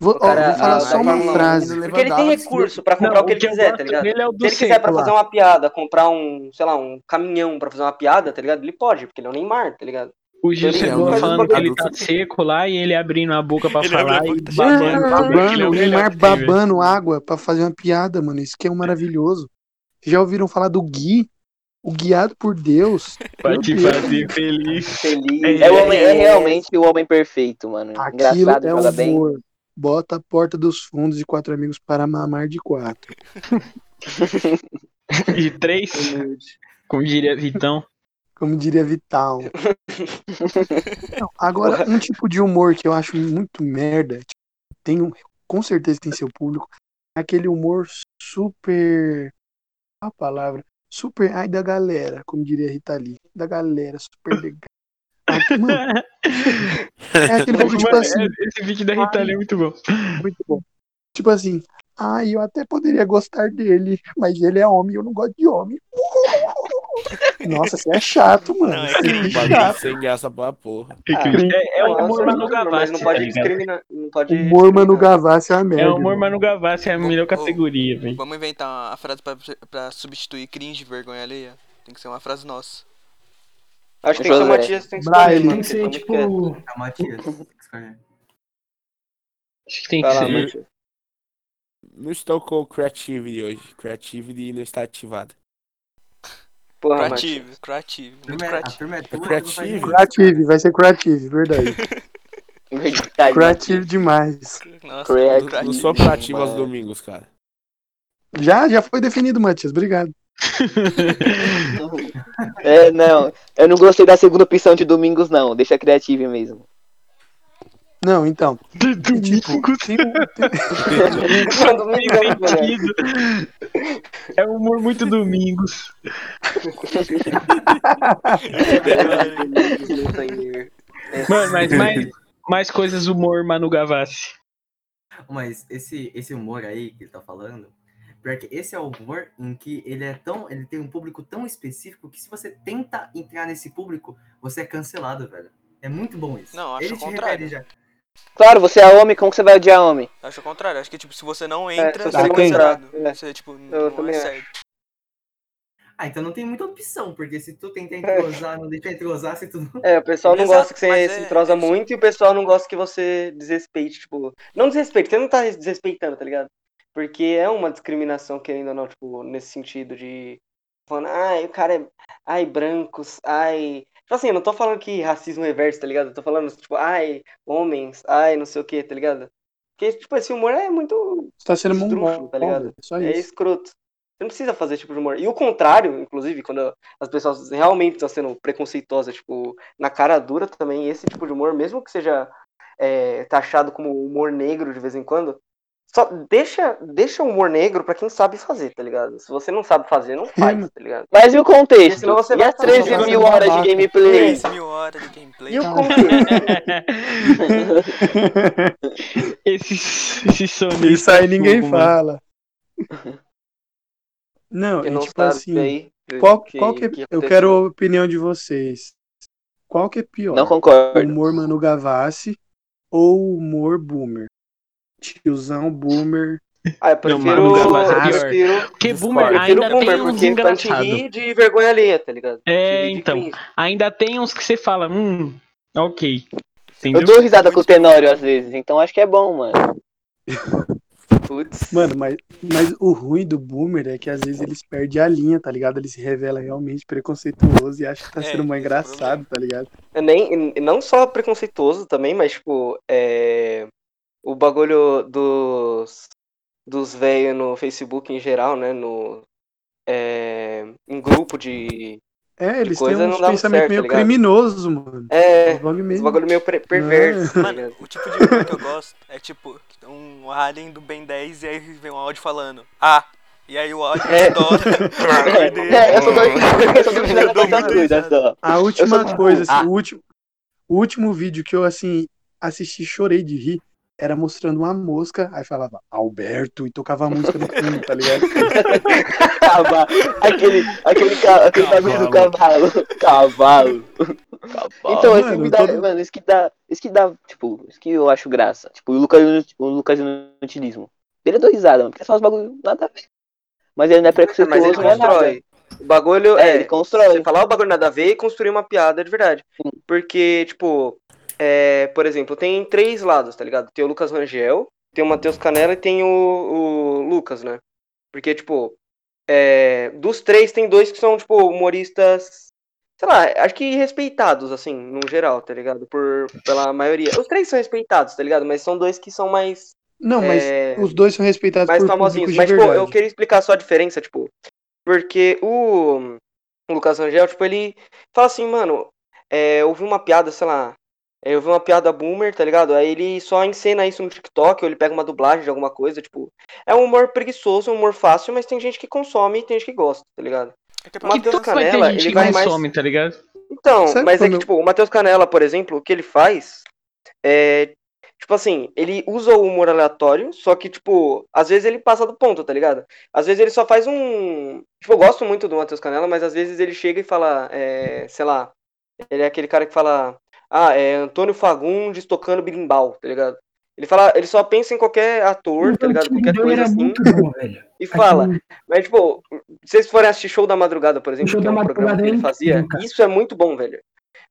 Vou, O cara, ó, vou falar a- só uma Fórmula 1, frase. Porque ele tem recurso pra comprar Não, o que o ele quiser, tá ligado? é o Se ele quiser pra lá. fazer uma piada, comprar um, sei lá, um caminhão pra fazer uma piada, tá ligado? Ele pode, porque ele é o Neymar, tá ligado? O Gil Ele chegou falando que ele tá seco lá e ele abrindo a boca pra Ele falar boca, e tá babando. de é Babando, o o Neymar babando água pra fazer uma piada, mano. Isso que é um maravilhoso. Já ouviram falar do Gui? O guiado por Deus. Pra te Deus. fazer feliz. Feliz. É, o homem, é realmente o homem perfeito, mano. Aquilo Engraçado, é bem. humor. Bota a porta dos fundos e quatro amigos para mamar de quatro. *laughs* De três, como diria Vitão. Como diria Vital. Não, *laughs* agora, um tipo de humor que eu acho muito merda, tipo, tem um- com certeza tem seu público, é aquele humor super. A palavra. Super. Ai, da galera, como diria Rita Lee. Da galera, super legal. Mano, é aquele bagulho, tipo assim, Esse vídeo da Rita Lee é muito bom. muito bom. Tipo assim, ai, eu até poderia gostar dele, mas ele é homem e eu não gosto de homem. Nossa, você é chato, mano. Não, é que- é chato. sem graça pra porra. É, é o humor Manu Gavassi, não pode discriminar. Não pode Humor Manu. Gavassi é uma merda. É o humor. Manu Gavassi, é a melhor categoria, velho. Vamos inventar a frase pra, pra substituir cringe e vergonha alheia? Tem que ser uma frase nossa. Acho que tem que ser o. Matias tem que escolher, Tem mano. que ser quieto. tipo. É o Matias. tem que escolher. Acho que tem que ser. Matias. Não estou com Creativity hoje. Creativity não está ativada. Porra. Creative, creative, muito Turma é- turma é tua, Creative. Creative, vai ser creative, verdade. *laughs* Verdade, creative demais. Nossa, Creative. Não sou criativo aos domingos, cara. Já, já foi definido, Matias. Obrigado. *laughs* *laughs* É, não. Eu não gostei da segunda opção de domingos, não. Deixa criative mesmo. Não, então. De Tipo, domingo velho. sentido. É um humor muito domingos. *laughs* Mano, mas mais, mais coisas humor Manu Gavassi. Mas esse, esse humor aí que ele tá falando, pior que esse é o humor em que ele é tão. Ele tem um público tão específico que se você tenta entrar nesse público, você é cancelado, velho. É muito bom isso. Não, acho ele o te contrário. já. Claro, você é homem, como que você vai odiar homem? Acho o contrário. Acho que, tipo, se você não entra, se você é você não cancelado. é. Você, tipo, Eu não é sério. Ah, então não tem muita opção, porque se tu tentar entrosar, não deixa entrosar, se tu não. É, o pessoal não Exato, gosta que você se é- entrosa é muito e o pessoal não gosta que você desrespeite, tipo. Não desrespeite, você não tá desrespeitando, tá ligado? Porque é uma discriminação, querendo ou não, tipo, nesse sentido de. Falando, ai, o cara é. Ai, brancos, ai. Tipo assim, eu não tô falando que racismo reverso, tá ligado? Eu tô falando, tipo, ai, homens, ai, não sei o que, tá ligado? Porque, tipo, esse humor é muito Você tá sendo mongol, tá ligado? Só É isso. escroto. Você não precisa fazer esse tipo de humor. E o contrário, inclusive, quando as pessoas realmente estão sendo preconceituosas, tipo, na cara dura também, esse tipo de humor, mesmo que seja é, taxado como humor negro de vez em quando, só deixa, deixa o humor negro pra quem sabe fazer, tá ligado? Se você não sabe fazer, não faz, tá ligado? Mas e o contexto? Senão você E vai as fazer 13 uma mil horas de gameplay? 13 mil horas de gameplay. E o contexto? *laughs* Esses, esses sonistas. Isso aí ninguém fogo, mano. fala. Não, e não tipo assim, aí. qual, que- qual que, é- que eu quero a opinião de vocês. Qual que é pior? Não O concordo. humor Manu Gavassi ou o humor boomer? Tiozão boomer. Ah, eu Não, prefiro. É eu pior. prefiro, Porque boomer prefiro ainda boomer, tem uns porque pra te engraçados. de vergonha alheia, tá ligado? É, então. cringe. Ainda tem uns que você fala, hum, ok. Eu Entendeu? dou risada com o Tenório às vezes, então acho que é bom, mano. *laughs* Putz. Mano, mas, mas o ruim do boomer é que às vezes eles perdem a linha, tá ligado? Ele se revela realmente preconceituoso e acha que tá É, sendo mais é engraçado, tá ligado? Nem, e não só preconceituoso também, mas, tipo, é, o bagulho dos, dos velhos no Facebook em geral, né? No, é, em grupo de. É, eles coisa têm dava pensamentos certo, meio tá ligado? criminosos, mano. É, Os bagulho meio- bagulho meio per- perverso. tá Mano, o tipo de humor que eu gosto é tipo um alien do Ben 10 e aí vem um áudio falando Ah, e aí o áudio É. *laughs* estoura. *laughs* É, *laughs* eu sou doido. Eu sou doido Eu. A última coisa, assim, Ah. o, último, o último vídeo que eu, assim, assisti, chorei de rir, era mostrando uma mosca, aí falava Alberto e tocava a música no *laughs* fundo, tá ligado? Cavalo. Aquele, aquele, ca- aquele bagulho do cavalo. Cavalo. Então, esse Mano, me dá, todo- mano, isso que dá, isso que dá, tipo, isso que eu acho graça. Tipo, o Lucas, o Lucas Inutilismo. Ele é do risada, mano, porque é só os bagulho nada a ver. Mas ele não é Mas ele preconceituoso, não é nada. constrói. O bagulho É, é. ele constrói. Você falar o bagulho nada a ver e construir uma piada de verdade. Porque, tipo, é, por exemplo, tem três lados, tá ligado? Tem o Lucas Rangel, tem o Matheus Canela e tem o, o Lucas, né? Porque, tipo, é, dos três tem dois que são, tipo, humoristas, sei lá, acho que respeitados, assim, no geral, tá ligado? Por, pela maioria. Os três são respeitados, tá ligado? Mas são dois que são mais Não, mas É, os dois são respeitados mais por famosinhos. Mas, tipo, eu queria explicar só a diferença, tipo, porque o, o Lucas Rangel, tipo, ele fala assim, mano, é, eu vi uma piada, sei lá, eu vi uma piada boomer, tá ligado? Aí ele só encena isso no TikTok, ou ele pega uma dublagem de alguma coisa, tipo, é um humor preguiçoso, um humor fácil, mas tem gente que consome e tem gente que gosta, tá ligado? É que é O Matheus ter Canela, ele vai mais... consome, tá ligado? Então, Sabe mas é que, tipo, o Matheus Canela, por exemplo, o que ele faz é. Tipo assim, ele usa o humor aleatório, só que, tipo, às vezes ele passa do ponto, tá ligado? Às vezes ele só faz um. Tipo, eu gosto muito do Matheus Canela, mas às vezes ele chega e fala, é, sei lá. Ele é aquele cara que fala. Ah, é Antônio Fagundes tocando birimbau, tá ligado? Ele fala, ele só pensa em qualquer ator, tá ligado? Qualquer Deu coisa assim. bom. *laughs* E fala. Aquele- Mas, tipo, se vocês forem assistir Show da Madrugada, por exemplo, Show que é um programa que é ele fazia, incrível, cara. isso é muito bom, velho.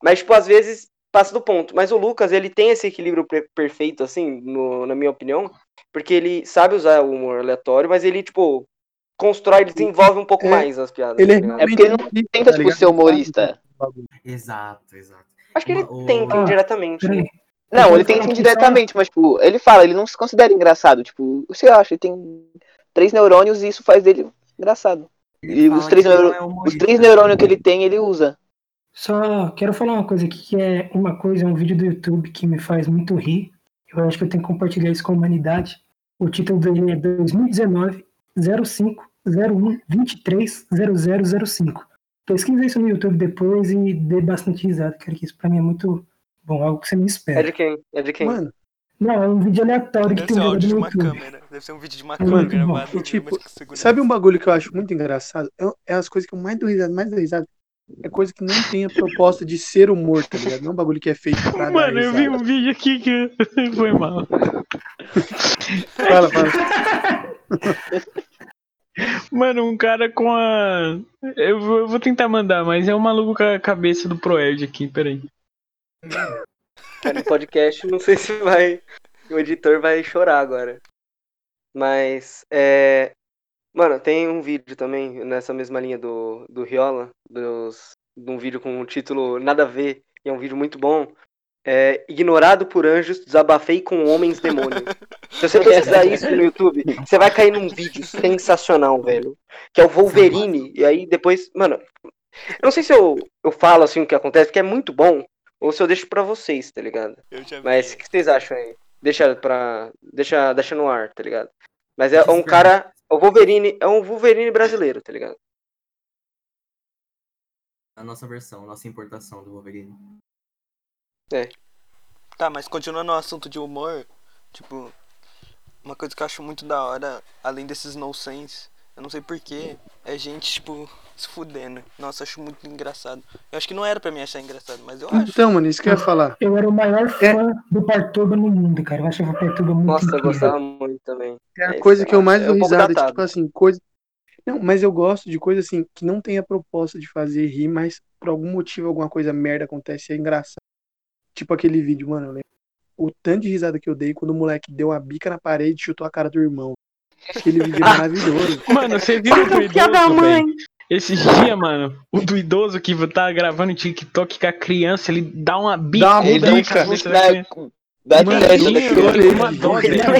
Mas, tipo, às vezes passa do ponto. Mas o Lucas, ele tem esse equilíbrio per- perfeito, assim, no- na minha opinião, porque ele sabe usar o humor aleatório, mas ele, tipo, constrói, desenvolve um pouco É, mais as piadas. Ele tá ligado? É porque ele não tenta, tá tipo, ser humorista. Exato, exato. Acho que ele O- tenta Ah, indiretamente. Né? Não, ele tenta aqui indiretamente, mas, tipo, ele fala, ele não se considera engraçado. Tipo, você acha, ele tem três neurônios e isso faz dele engraçado. Ele E os três, neuro- é os três neurônios que ele tem, ele usa. Só quero falar uma coisa aqui, que é uma coisa, é um vídeo do YouTube que me faz muito rir. Eu acho que eu tenho que compartilhar isso com a humanidade. O título dele é 2019 05 01 23 0005. Pesquisa isso no YouTube depois e dê bastante risada, cara, que isso pra mim é muito bom, algo que você não É espera. de quem? É de quem? Mano, Não, é um vídeo aleatório que Deve tem ser um áudio de uma YouTube. câmera. Deve ser um vídeo de uma É câmera gravado. E, tipo, sabe um bagulho que eu acho muito engraçado? É, é as coisas que eu mais dou risada, mais dou risada. É coisa que não tem a proposta de ser humor, tá ligado? Não é um bagulho que é feito pra dar Mano, eu vi um vídeo aqui que *laughs* foi mal. Fala, fala. *laughs* Mano, um cara com a. Eu vou, tentar mandar, mas é um maluco com a cabeça do Proerd aqui, peraí. No podcast, não sei se vai. O editor vai chorar agora. Mas, é. Mano, tem um vídeo também nessa mesma linha do, do Riola, dos, de um vídeo com o título Nada a Ver, e é um vídeo muito bom. É, Ignorado por anjos, desabafei com homens demônios. Se você pesquisar *laughs* isso no YouTube, você vai cair num vídeo sensacional, velho. Que é o Wolverine, e aí depois. Mano, eu não sei se eu, eu falo assim o que acontece, porque é muito bom, ou se eu deixo pra vocês, tá ligado? Eu já vi. Mas o que vocês acham aí? Deixa pra. Deixa, deixa no ar, tá ligado? Mas é um cara. O Wolverine. É um Wolverine brasileiro, tá ligado? A nossa versão, a nossa importação do Wolverine. Tá, mas continuando no assunto de humor, tipo, uma coisa que eu acho muito da hora, além desses nonsense, eu não sei porquê, é gente, tipo, se fudendo. Nossa, eu acho muito engraçado. Eu acho que não era pra mim achar engraçado, mas eu acho. Então, mano, isso que eu ia falar. Eu era o maior fã do Partuba no mundo, cara. Eu achava o Partuba muito Nossa, eu incrível. gostava muito também. É a É, coisa que eu lá, mais é dou um pouco risada, datado. tipo assim, coisa. Não, mas eu gosto de coisa assim, que não tem a proposta de fazer rir, mas por algum motivo, alguma coisa merda acontece e é engraçado. Tipo aquele vídeo, mano, eu lembro. O tanto de risada que eu dei quando o moleque deu uma bica na parede e chutou a cara do irmão. Aquele vídeo é *laughs* maravilhoso. Mano, você viu o do idoso, velho? Esses dias, mano, o do idoso que tá gravando TikTok com a criança, ele dá uma bica, Dá uma ele dá da Da, criança. da Mano, testa da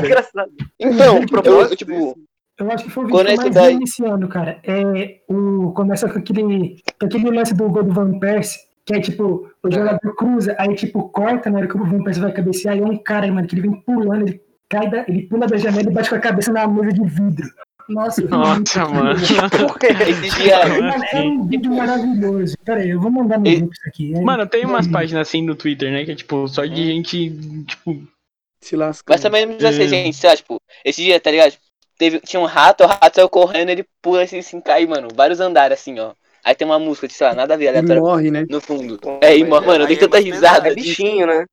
criança. uma. Então, eu, tipo, Eu acho que foi o vídeo esse mais daí- vi esse ano, cara. É, o, começa com aquele, aquele lance do gol do Van Persie, que é tipo, o jogador cruza, aí tipo, corta na hora que o Van Persie vai cabecear, e é um cara, mano, que ele vem pulando, ele cai da, ele pula da janela e bate com a cabeça na mesa de vidro. Nossa, *laughs* Nossa, mano. *laughs* Esse dia. Mano, é um vídeo maravilhoso. Pera aí, eu vou mandar no E- grupo isso aqui. É- Mano, tem umas é- páginas assim no Twitter, né? Que é tipo, só de gente, tipo, Se lasca. Mas também não precisa ser Hum. gente, sei lá, tipo, esse dia, tá ligado? Teve, tinha um rato, o rato saiu correndo, ele pula assim, assim, cai, mano, vários andares assim, ó. Aí tem uma música, sei lá, nada a ver, Ele aleatório morre, né? no fundo. Pô, É, e, mano, eu dei é tanta risada É bichinho, né?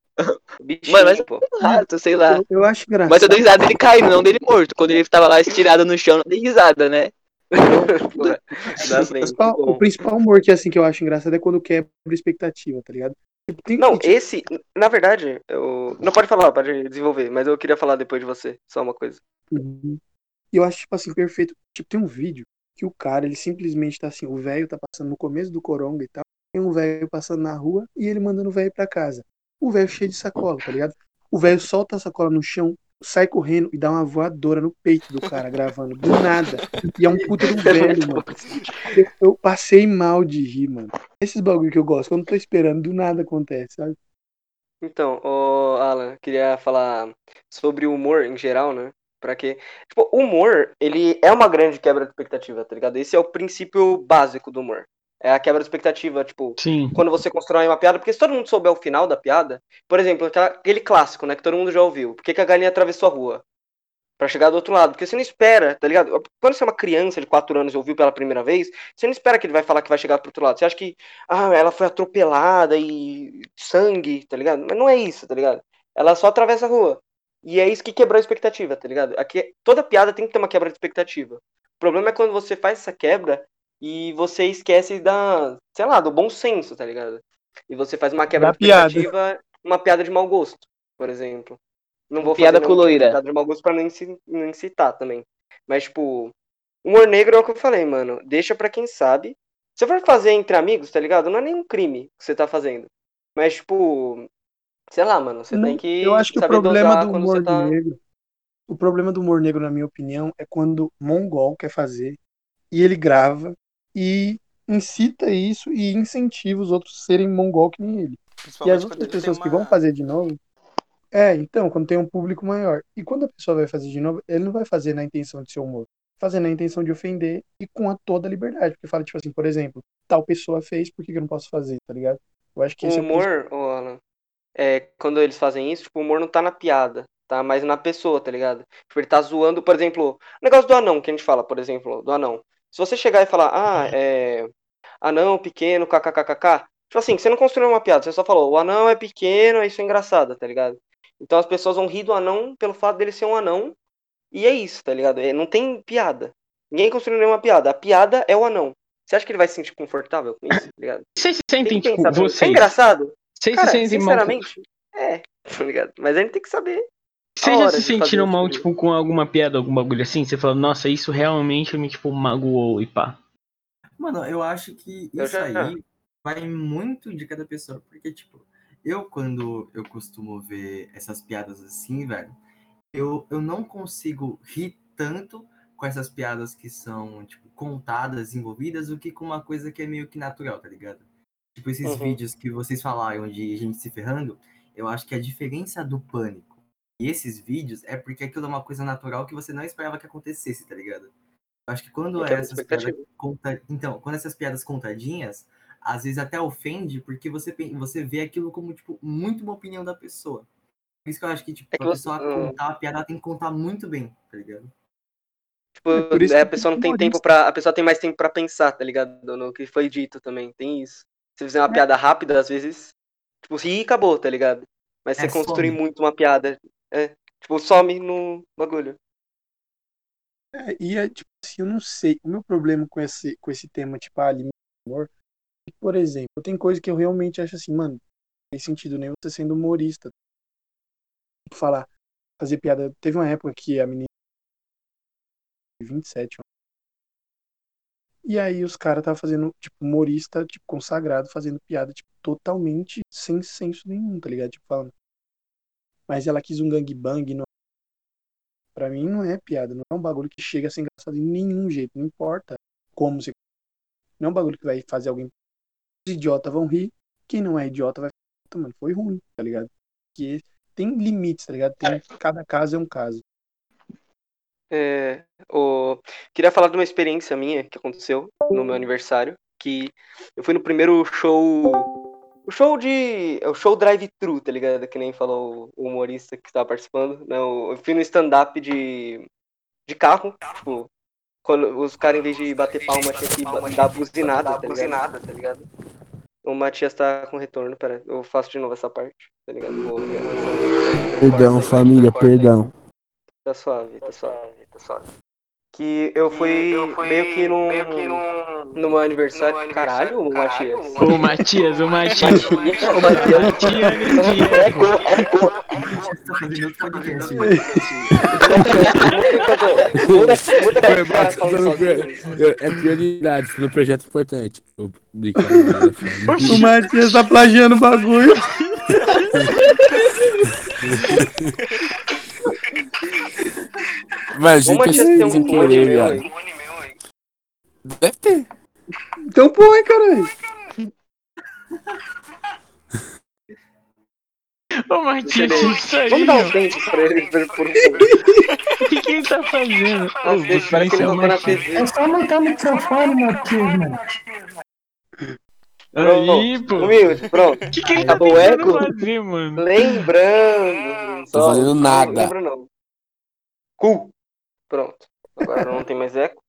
Bichinho, *laughs* Mano, mas pô. um rato, sei lá. Eu, eu acho engraçado. Mas eu dei risada dele caindo, não dele morto. Quando ele tava lá estirado no chão, eu dei risada, né? *laughs* O principal, o principal humor que, assim, que eu acho engraçado é quando quebra a expectativa, tá ligado? Tem- Não, esse, na verdade, eu. Não pode falar, pode desenvolver, mas eu queria falar depois de você, só uma coisa. Uhum. Eu acho, tipo assim, perfeito. Tipo, tem um vídeo que o cara, ele simplesmente tá assim, o velho tá passando no começo do coronga e tal, tem um velho passando na rua e ele mandando o velho pra casa. O velho cheio de sacola, tá ligado? O velho solta a sacola no chão, sai correndo e dá uma voadora no peito do cara gravando, do nada. E é um puta do velho, mano. Eu, passei mal de rir, mano. Esses bagulho que eu gosto, quando eu tô esperando, do nada acontece, sabe? Então, ô Alan, queria falar sobre o humor em geral, né? Pra que. Tipo, o humor, ele é uma grande quebra de expectativa, tá ligado? Esse é o princípio básico do humor. É a quebra de expectativa, tipo, sim. quando você constrói uma piada, porque se todo mundo souber o final da piada, por exemplo, aquele clássico, né, que todo mundo já ouviu. Por que, que a galinha atravessou a rua? Pra chegar do outro lado. Porque você não espera, tá ligado? Quando você é uma criança de 4 anos e ouviu pela primeira vez, você não espera que ele vai falar que vai chegar pro outro lado. Você acha que, ah, ela foi atropelada e sangue, tá ligado? Mas não é isso, tá ligado? Ela só atravessa a rua. E é isso que quebrou a expectativa, tá ligado? Aqui, toda piada tem que ter uma quebra de expectativa. O problema é quando você faz essa quebra e você esquece da, sei lá, do bom senso, tá ligado? E você faz uma quebra Da de piada. expectativa, uma piada de mau gosto, por exemplo. Não vou Piada fazer coloira. piada de mau gosto pra não inci- não incitar também. Mas, tipo, humor negro é o que eu falei, mano. Deixa pra quem sabe. Se for fazer entre amigos, tá ligado? Não é nenhum crime que você tá fazendo. Mas, tipo, sei lá, mano, você Não, tem que eu acho que o problema do humor tá. negro, o problema do humor negro, na minha opinião, é quando Mongol quer fazer e ele grava e incita isso e incentiva os outros a serem mongol que nem ele. E as outras pessoas que uma- vão fazer de novo. É, então, quando tem um público maior. E quando a pessoa vai fazer de novo, ele não vai fazer na intenção de ser humor. Fazer na intenção de ofender e com a toda a liberdade. Porque fala, tipo assim, por exemplo, tal pessoa fez, por que que eu não posso fazer, tá ligado? Eu acho que O esse é o principal. humor, ô Alan, é, quando eles fazem isso, tipo, o humor não tá na piada, tá mais na pessoa, tá ligado? Tipo, ele tá zoando, por exemplo, o negócio do anão, que a gente fala, por exemplo, do anão. Se você chegar e falar, ah, é. Anão pequeno, kkkk. Tipo assim, você não construiu uma piada, você só falou, o anão é pequeno, isso é engraçado, tá ligado? Então as pessoas vão rir do anão pelo fato dele ser um anão. E é isso, tá ligado? É, não tem piada. Ninguém construiu nenhuma piada. A piada é o anão. Você acha que ele vai se sentir confortável com isso, tá ligado? Vocês se Tem sentem, tipo, também. É vocês. engraçado? Vocês Cara, se sentem mal. sinceramente, é, tá ligado? Mas a gente tem que saber. Vocês a já se sentiram esse mal, tipo com alguma piada, algum bagulho assim? Você fala, nossa, isso realmente me, tipo, magoou e pá. Mano, eu acho que Eu isso já- aí vai muito de cada pessoa, porque, tipo, eu quando eu costumo ver essas piadas assim, velho, eu, eu não consigo rir tanto com essas piadas que são, tipo, contadas, envolvidas, do que com uma coisa que é meio que natural, tá ligado? Tipo, esses Uhum. vídeos que vocês falaram de gente se ferrando, eu acho que a diferença do pânico e esses vídeos é porque aquilo é uma coisa natural que você não esperava que acontecesse, tá ligado? Eu acho que quando É essas piadas conta... então, quando essas piadas contadinhas, às vezes até ofende porque você você vê aquilo como tipo muito uma opinião da pessoa. Por isso que eu acho que tipo, É que a você- pessoa hum. contar a piada ela tem que contar muito bem, tá ligado? Tipo, É por isso é, a pessoa não tem tempo para A pessoa tem mais tempo pra pensar, tá ligado? No que foi dito também. Tem isso. Se você fizer uma É. piada rápida, às vezes, tipo, ri e acabou, tá ligado? Mas você É, construir some. muito uma piada. É, tipo, some no bagulho. É, e é, tipo assim, eu não sei. O meu problema com esse, com esse tema, tipo, ah, limite do humor, é que, por exemplo, tem coisa que eu realmente acho assim, mano, não tem sentido nenhum você sendo humorista. Tipo, falar, fazer piada. Teve uma época que a menina. 27, ó. E aí os caras estavam fazendo, tipo, humorista, tipo, consagrado, fazendo piada, tipo, totalmente sem senso nenhum, tá ligado? Tipo, falando. Mas ela quis um gangbang no Pra mim não é piada, não é um bagulho que chega a ser engraçado de nenhum jeito, não importa como você. Não é um bagulho que vai fazer alguém. Os idiotas vão rir, quem não é idiota vai falar, "Puta, mano, foi ruim, tá ligado? Porque tem limites, tá ligado? Tem, cada caso é um caso. É, o... Queria falar de uma experiência minha que aconteceu no meu aniversário, que eu fui no primeiro show. O show de. é O show drive-thru, tá ligado? Que nem falou o humorista que estava participando. Não, eu fui no stand-up de. de carro. Tipo, quando os caras, em vez de bater palma, tinha que dar buzinada, tá ligado? tá ligado? O Matias tá com retorno, pera, eu faço de novo essa parte, tá ligado? Vou- Perdão, família, perdão. Tá suave, tá suave, tá suave. Que eu fui, meio que num, no meu aniversário. Caralho, o Matias. O Matias, o Matias. O Matias. Mal, tô dando pri- É prioridade no projeto importante. O Matias tá plagiando o bagulho. *laughs* Mas O gente, Matias tem um clone meu viado. aí. Deve ter. Então põe, caralho. Ô, Matias, isso aí. *laughs* Vamos dar um tempo pra ele, pra ele por um O que, que ele tá fazendo? Ô, parece que ele o colocou na. TV. É só montar o microfone, Matheus, mano. Aí, pô. Humilde, pronto. O que, que ele tá Acabou o tentando eco? fazer, mano? Lembrando. Tô fazendo nada. Não lembro não. Cu. Pronto. Agora não tem mais eco.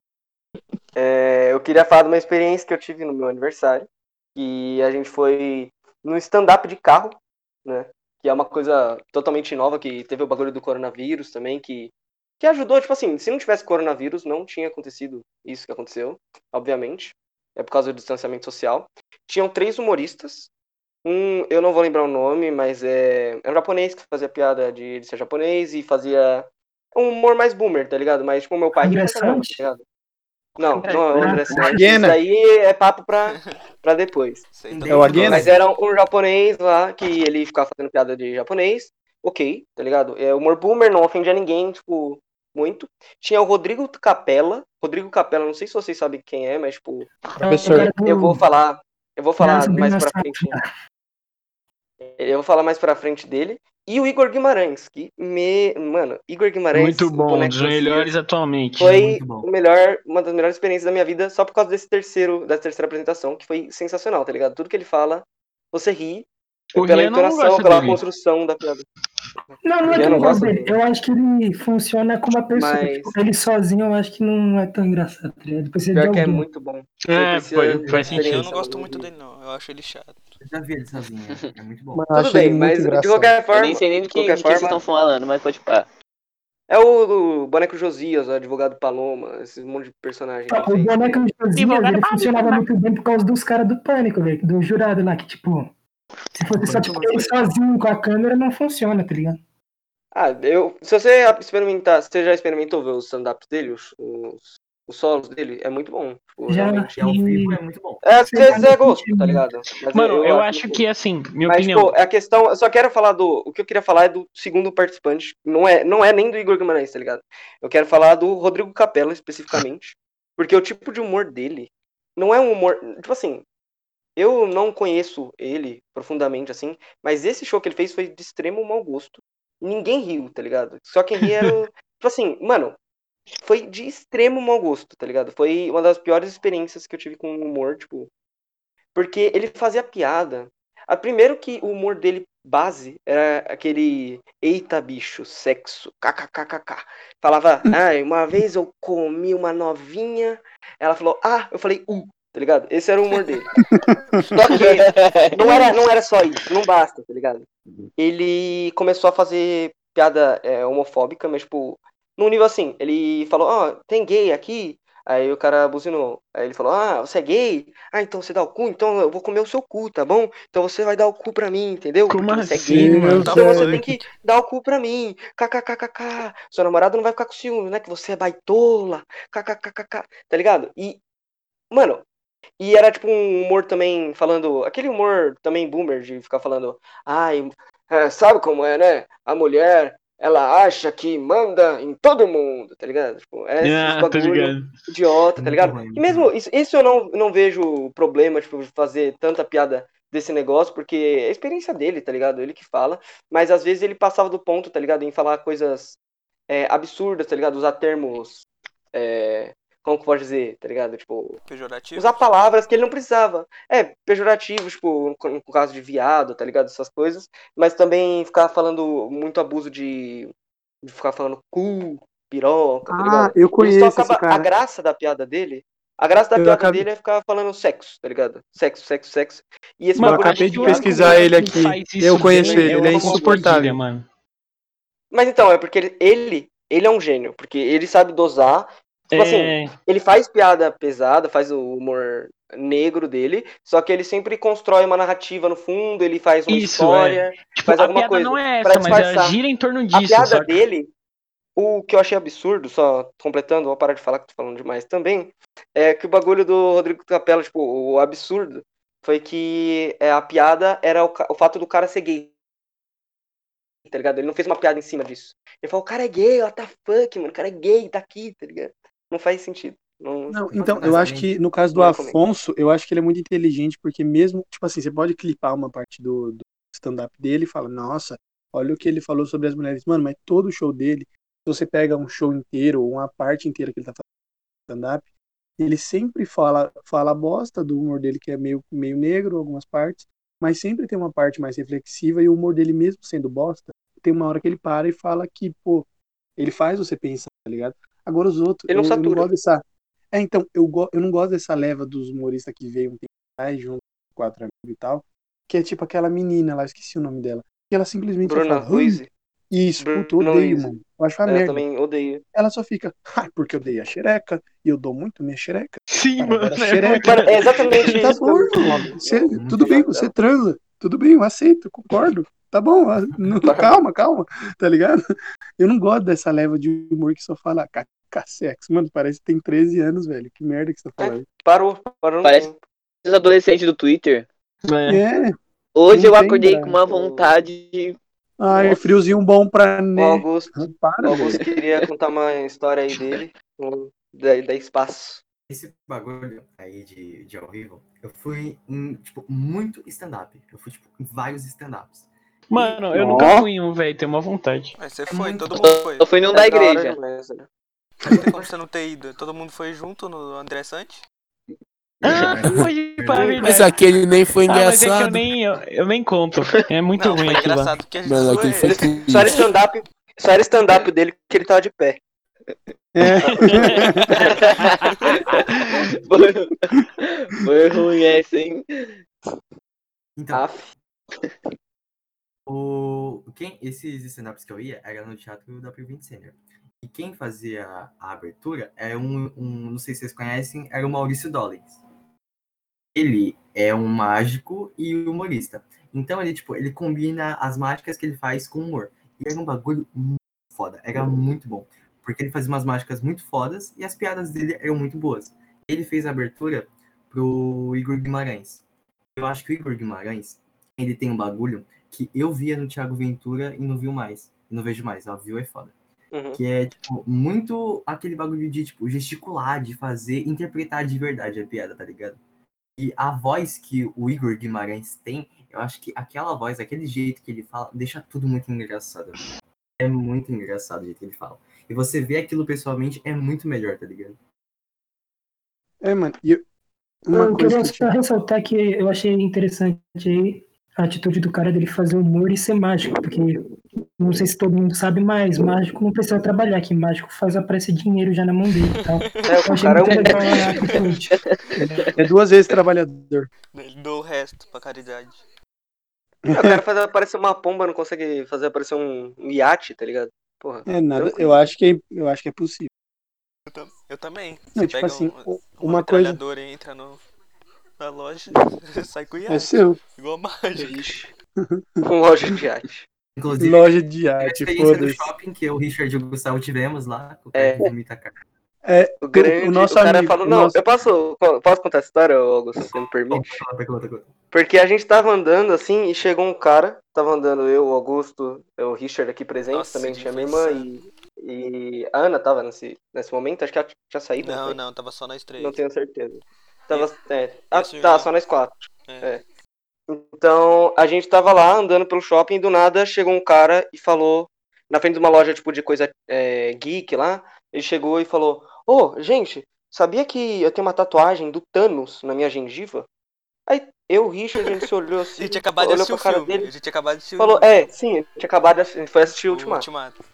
É, eu queria falar de uma experiência que eu tive no meu aniversário. Que a gente foi no stand-up de carro, né? Que é uma coisa totalmente nova, que teve o bagulho do coronavírus também, que, que ajudou, tipo assim, se não tivesse coronavírus, não tinha acontecido isso que aconteceu, obviamente. É por causa do distanciamento social. Tinham três humoristas. Um, eu não vou lembrar o nome, mas é, é um japonês que fazia piada de ele ser japonês e fazia um humor mais boomer, tá ligado? Mas tipo, meu pai André pra caramba, Santos? tá ligado? Não, não é o André Santos. Isso daí é papo pra, pra depois. *laughs* É o Aguena? Mas era um japonês lá que ele ficava fazendo piada de japonês. Ok, tá ligado? É humor boomer, não ofendia ninguém, tipo, muito. Tinha o Rodrigo Capella. Rodrigo Capella, não sei se vocês sabem quem é, mas, tipo, Professor. eu vou falar. Eu vou falar mais pra frente. Eu vou falar mais pra frente dele. E o Igor Guimarães, que me. Mano, Igor Guimarães. Muito bom, um boneco dos melhores atualmente. Foi Muito bom. o melhor, uma das melhores experiências da minha vida, só por causa desse terceiro, dessa terceira apresentação, que foi sensacional, tá ligado? Tudo que ele fala, você ri. O pela Rian entonação, pela construção da piada. Não, não é Eu que eu gosto dele. Eu acho que ele funciona como uma pessoa. Mas- Tipo, ele sozinho eu acho que não é tão engraçado. tá ligado? Ele precisa de Pior que é muito bom. Você É, precisa foi- faz sentido. Eu não gosto muito dele, não. Eu acho ele chato. Eu já vi ele sozinho. É muito bom. Eu Tudo bem, mas de engraçado. qualquer Eu forma. nem sei nem do de que, qualquer de que vocês forma, estão falando, mas pode pá. É o, o boneco Josias, o advogado Paloma, esse monte de personagem. que O boneco Josias, ele funcionava muito bem por causa dos caras do pânico, velho. Do jurado lá, que tipo. Se fosse só tipo, ele sozinho com a câmera, não funciona, tá ligado? Ah, eu. Se você experimentar, você já experimentou ver os stand-ups dele, os, os, os solos dele? É muito bom. Tipo, Já. realmente. E ao E- vivo é muito bom. É, às vezes é gosto, tá ligado? Mas Mano, eu acho muito que assim, minha Mas, opinião. pô, a questão. Eu só quero falar do. O que eu queria falar é do segundo participante. Não é, não é nem do Igor Guimarães, tá ligado? Eu quero falar do Rodrigo Capella, especificamente. Porque o tipo de humor dele não é um humor. Tipo assim. Eu não conheço ele profundamente, assim. Mas esse show que ele fez foi de extremo mau gosto. Ninguém riu, tá ligado? Só quem ria era. o- *laughs* tipo assim, mano. Foi de extremo mau gosto, tá ligado? Foi uma das piores experiências que eu tive com humor, tipo. Porque ele fazia piada. A primeiro que o humor dele base era aquele eita bicho, sexo, kkkk. Falava, ai, uma vez eu comi uma novinha, ela falou, ah, eu falei, uh, tá ligado? Esse era o humor dele. *laughs* Só que não era, não era só isso, não basta, tá ligado? Ele começou a fazer piada é, homofóbica, mas tipo, num nível assim, ele falou, ó, tem gay aqui? Aí o cara buzinou. Aí ele falou, ah, você é gay? Ah, então você dá o cu? Então eu vou comer o seu cu, tá bom? Então você vai dar o cu pra mim, entendeu? Como Porque você é assim, gay, mano? então você tem que dar o cu pra mim. KKKKK. Seu namorado não vai ficar com ciúme, né? Que você é baitola. KKKKK. Tá ligado? E, mano, e era tipo um humor também falando. Aquele humor também boomer de ficar falando. Ai, é, sabe como é, né? A mulher ela acha que manda em todo mundo, tá ligado? Tipo, é Ah, bagulho ligado. idiota, tá ligado? E mesmo isso, isso eu não, não vejo problema, tipo, de fazer tanta piada desse negócio, porque é a experiência dele, tá ligado? Ele que fala, mas às vezes ele passava do ponto, tá ligado? Em falar coisas é, absurdas, tá ligado? Usar termos, é, como que pode dizer, tá ligado? Tipo, Pejorativo. usar palavras que ele não precisava. É, pejorativos, tipo, no caso de viado, tá ligado? Essas coisas. Mas também ficar falando muito abuso de, de ficar falando cu, piroca, tá Ah, ligado? eu Ele conheço só esse acaba, a cara. graça da piada dele, a graça da Eu piada acabei- dele é ficar falando sexo, tá ligado? Sexo, sexo, sexo. E esse Mano, eu bagulho acabei de pesquisar ele aqui. Eu conheço ele, é ele é Amos insuportável. Mano. Mas então, é porque ele, ele, ele é um gênio, porque ele sabe dosar. Tipo assim, É, ele faz piada pesada, faz o humor negro dele, só que ele sempre constrói uma narrativa no fundo, ele faz uma Isso, história, tipo, faz a alguma piada coisa. não é essa, mas ela gira em torno A disso, piada saca? dele, o que eu achei absurdo, só completando, vou parar de falar que tô falando demais também, é que o bagulho do Rodrigo Capela, tipo, o absurdo, foi que é, a piada era o, o fato do cara ser gay. Tá ligado? Ele não fez uma piada em cima disso. Ele falou, o cara é gay, what the fuck, mano, o cara é gay, tá aqui, tá ligado? Não faz sentido. Não, Não, então, eu acho que no caso do. Afonso, eu acho que ele é muito inteligente, porque mesmo, tipo assim, você pode clipar uma parte do, do stand-up dele e fala, nossa, olha o que ele falou sobre as mulheres. Mano, mas todo show dele, se você pega um show inteiro, ou uma parte inteira que ele tá fazendo stand-up, ele sempre fala, fala bosta do humor dele, que é meio, meio negro, algumas partes, mas sempre tem uma parte mais reflexiva, e o humor dele, mesmo sendo bosta, tem uma hora que ele para e fala que, pô, ele faz você pensar, tá ligado? Agora os outros, Ele não eu, eu não satura. gosto dessa. É, então, eu, go- eu não gosto dessa leva dos humoristas que veio um tempo atrás, junto com quatro amigos e tal, que é tipo aquela menina lá, eu esqueci o nome dela, que ela simplesmente Bruna fala, Ruiz, Isso, Bruna odeio, Ruiz. mano. Eu acho uma eu merda. também odeio. Ela só fica, ai, porque eu dei a xereca, e eu dou muito minha xereca. Sim, mano. é Mano, é exatamente *laughs* Tá isso. bom, irmão. Você- tudo bem, você transa. Tudo bem, eu aceito, concordo. Tá bom, ah, *laughs* não- calma, calma, tá ligado? Eu não gosto dessa leva de humor que só fala sexo. Mano, parece que tem 13 anos, velho. Que merda que você tá falando. Parou, parou no Parece-. Os adolescentes do Twitter. É. É. Hoje eu tem acordei com uma vontade de. Ai, Nossa. friozinho bom pra O né. Augusto, Para, o Augusto velho. queria contar uma história aí dele, da, da espaço. Esse bagulho aí de, de ao vivo, eu fui em, tipo, muito stand-up. Eu fui, tipo, em vários stand-ups. Mano, eu Ó. nunca fui em um, velho. Tenho uma vontade. Mas você foi, muito todo mundo foi. Eu fui num É da igreja. Demais? Não tem como você não ter ido. Todo mundo foi junto no André Sante? Ah, pode para Mas aquele nem foi Ah, mas é que eu engraçado. nem, eu, eu nem conto. É muito não, ruim foi aquilo lá. engraçado porque a gente Mano, foi. Só era stand-up, só era stand-up dele que ele tava de pé. É. *laughs* Foi, foi ruim essa, hein? Então, Aff. o, quem, esses stand-ups que eu ia era no teatro da Prevent Senior. E quem fazia a abertura é um, um, não sei se vocês conhecem, era o Maurício Dollins. Ele é um mágico e humorista. Então ele, tipo, ele combina as mágicas que ele faz com humor. E era um bagulho muito foda, era muito bom. Porque ele fazia umas mágicas muito fodas e as piadas dele eram muito boas. Ele fez a abertura pro Igor Guimarães. Eu acho que o Igor Guimarães, ele tem um bagulho que eu via no Thiago Ventura e não viu mais. E não vejo mais, ó, viu é foda. Uhum. Que é, tipo, muito aquele bagulho de, tipo, gesticular, de fazer, interpretar de verdade a piada, tá ligado? E a voz que o Igor Guimarães tem, eu acho que aquela voz, aquele jeito que ele fala, deixa tudo muito engraçado. É muito engraçado o jeito que ele fala. E você vê aquilo pessoalmente, é muito melhor, tá ligado? É, mano. E eu- uma eu queria que só tinha... ressaltar que eu achei interessante aí a atitude do cara dele fazer humor e ser mágico, porque não sei se todo mundo sabe, mas mágico não precisa trabalhar, que mágico faz aparecer dinheiro já na mão dele e tal. *laughs* É, Eu o achei cara é muito legal a atitude. *laughs* É duas vezes trabalhador. Ele deu o resto pra caridade. *laughs* O cara faz aparecer uma pomba, não consegue fazer aparecer um, um iate, tá ligado? Porra. É nada. Tranquilo. Eu acho que é, eu acho que é possível. Eu, tam- eu também. Não, Você tipo pega assim, um, uma coisa- e entra no, na loja, sai com É iate. seu. Igual mágica. Ixi. Um loja de iate. Inclusive, Loja de a arte, experiência do shopping que eu, o Richard e o Gustavo tivemos lá, com o É. cara que vomita a cara. É, O grande, o o, nosso cara amigo, falou, o não, nosso- eu posso, posso contar essa história, Augusto, se você me permite? Porque a gente tava andando assim e chegou um cara, tava andando eu, o Augusto, o Richard aqui presente, Nossa, também tinha minha irmã e, e a Ana tava nesse, nesse momento, acho que ela tinha saído. Não, foi? não, tava só nós três. Não tenho certeza. Tava, é, ah, tá, só nós quatro. É. É. Então, a gente tava lá andando pelo shopping e do nada chegou um cara e falou, na frente de uma loja tipo de coisa é, geek lá, ele chegou e falou: Ô, gente, sabia que eu tenho uma tatuagem do Thanos na minha gengiva? Aí eu, o Richard, a gente se olhou A assim, gente tinha acabado de assistir o cara filme. dele, A gente tinha acabado de assistir o falou: filme. É, sim, a gente tinha acabado de assistir, a gente foi assistir o O Ultimato. Ultimato.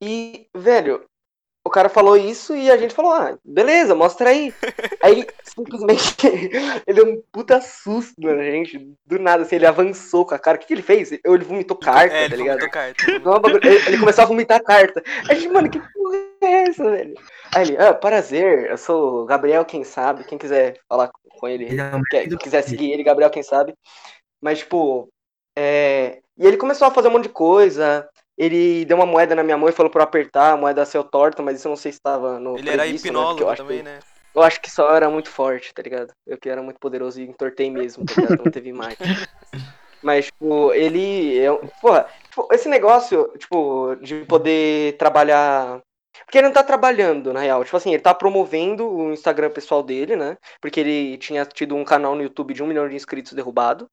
E, velho, o cara falou isso e a gente falou, ah, beleza, mostra aí. *laughs* aí, simplesmente, *laughs* ele deu um puta susto na gente, do nada, assim, ele avançou com a cara. O que, que ele fez? Eu, ele vomitou carta, É, ele tá ligado? vomitou carta. *laughs* É ele, ele começou a vomitar carta. A gente, mano, que porra é essa, velho? Aí ele, ah, prazer, eu sou o Gabriel, quem sabe, quem quiser falar com ele, é quer, quiser seguir ele, Gabriel, quem sabe. Mas, tipo, é... E ele começou a fazer um monte de coisa. Ele deu uma moeda na minha mão e falou pra eu apertar, a moeda saiu torta, mas isso eu não sei se tava no. Ele era previsto, né? Porque eu hipnólogo acho também, que, né? Eu acho que só era muito forte, tá ligado? Eu que era muito poderoso e entortei mesmo, tá ligado? Não teve mais. *laughs* Mas, tipo, ele. Um- porra, tipo, esse negócio, tipo, de poder trabalhar. Porque ele não tá trabalhando, na real. Tipo assim, ele tá promovendo o Instagram pessoal dele, né? Porque ele tinha tido um canal no YouTube de um milhão de inscritos derrubado.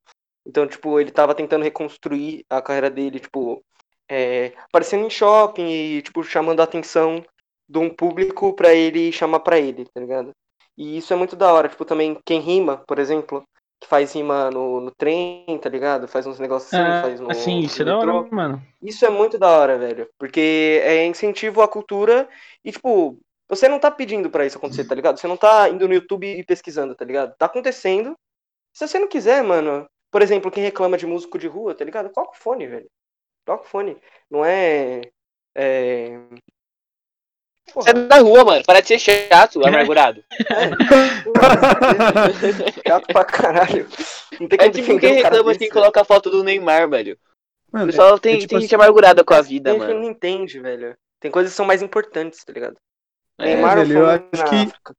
Então, tipo, ele tava tentando reconstruir a carreira dele, tipo, é, aparecendo em shopping e, tipo, chamando a atenção de um público pra ele chamar pra ele, tá ligado? E isso é muito da hora. Tipo, também quem rima, por exemplo, que faz rima no, no trem, tá ligado? Faz uns negócios assim, faz no. assim, isso é da hora, mano. Isso é muito da hora, velho. Porque é incentivo à cultura e, tipo, você não tá pedindo pra isso acontecer, tá ligado? Você não tá indo no YouTube e pesquisando, tá ligado? Tá acontecendo. Se você não quiser, mano. Por exemplo, quem reclama de músico de rua, tá ligado? Coloca o fone, velho. Coloca o fone. Não é. É. Você é da rua, mano. Para de ser chato, amargurado. *laughs* *laughs* Chato pra caralho. Não tem É como tipo quem reclama quem velho. coloca a foto do Neymar, velho. O Mano, pessoal é- tem, é tipo tem assim- gente amargurada com a vida, Tem gente que mano. não entende, velho. Tem coisas que são mais importantes, tá ligado? É, Neymar velho, eu acho que- África.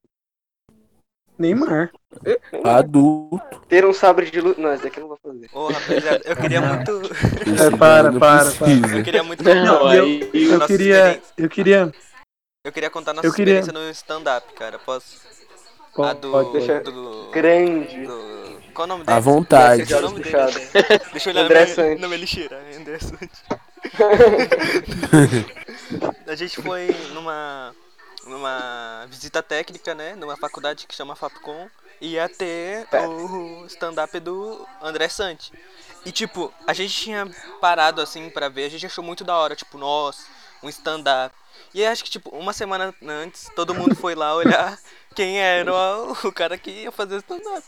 Neymar. *laughs* Adulto. Ter um sabre de luz. Não, esse daqui eu não vou fazer. Ô, rapaziada, eu *laughs* queria muito. É, para, para, precisa. Eu queria muito Não, contar eu- aí. Eu nossa queria. Eu queria. Eu queria contar nossa Eu queria- experiência no stand-up, cara. Posso? A Pode, do. pode, deixa- do, Grande. do- Qual o nome À dele? vontade. Esqueci o nome dele. Deixa eu olhar André no, Sante. no meu lixeira. André Sante. *laughs* A gente foi numa numa visita técnica, né, numa faculdade que chama Fapcom, e ia ter o stand-up do André Sante. E tipo, a gente tinha parado assim pra ver, a gente achou muito da hora, tipo, nossa, um stand-up. E aí, acho que tipo, uma semana antes, todo mundo foi lá olhar quem era o, o cara que ia fazer stand-up.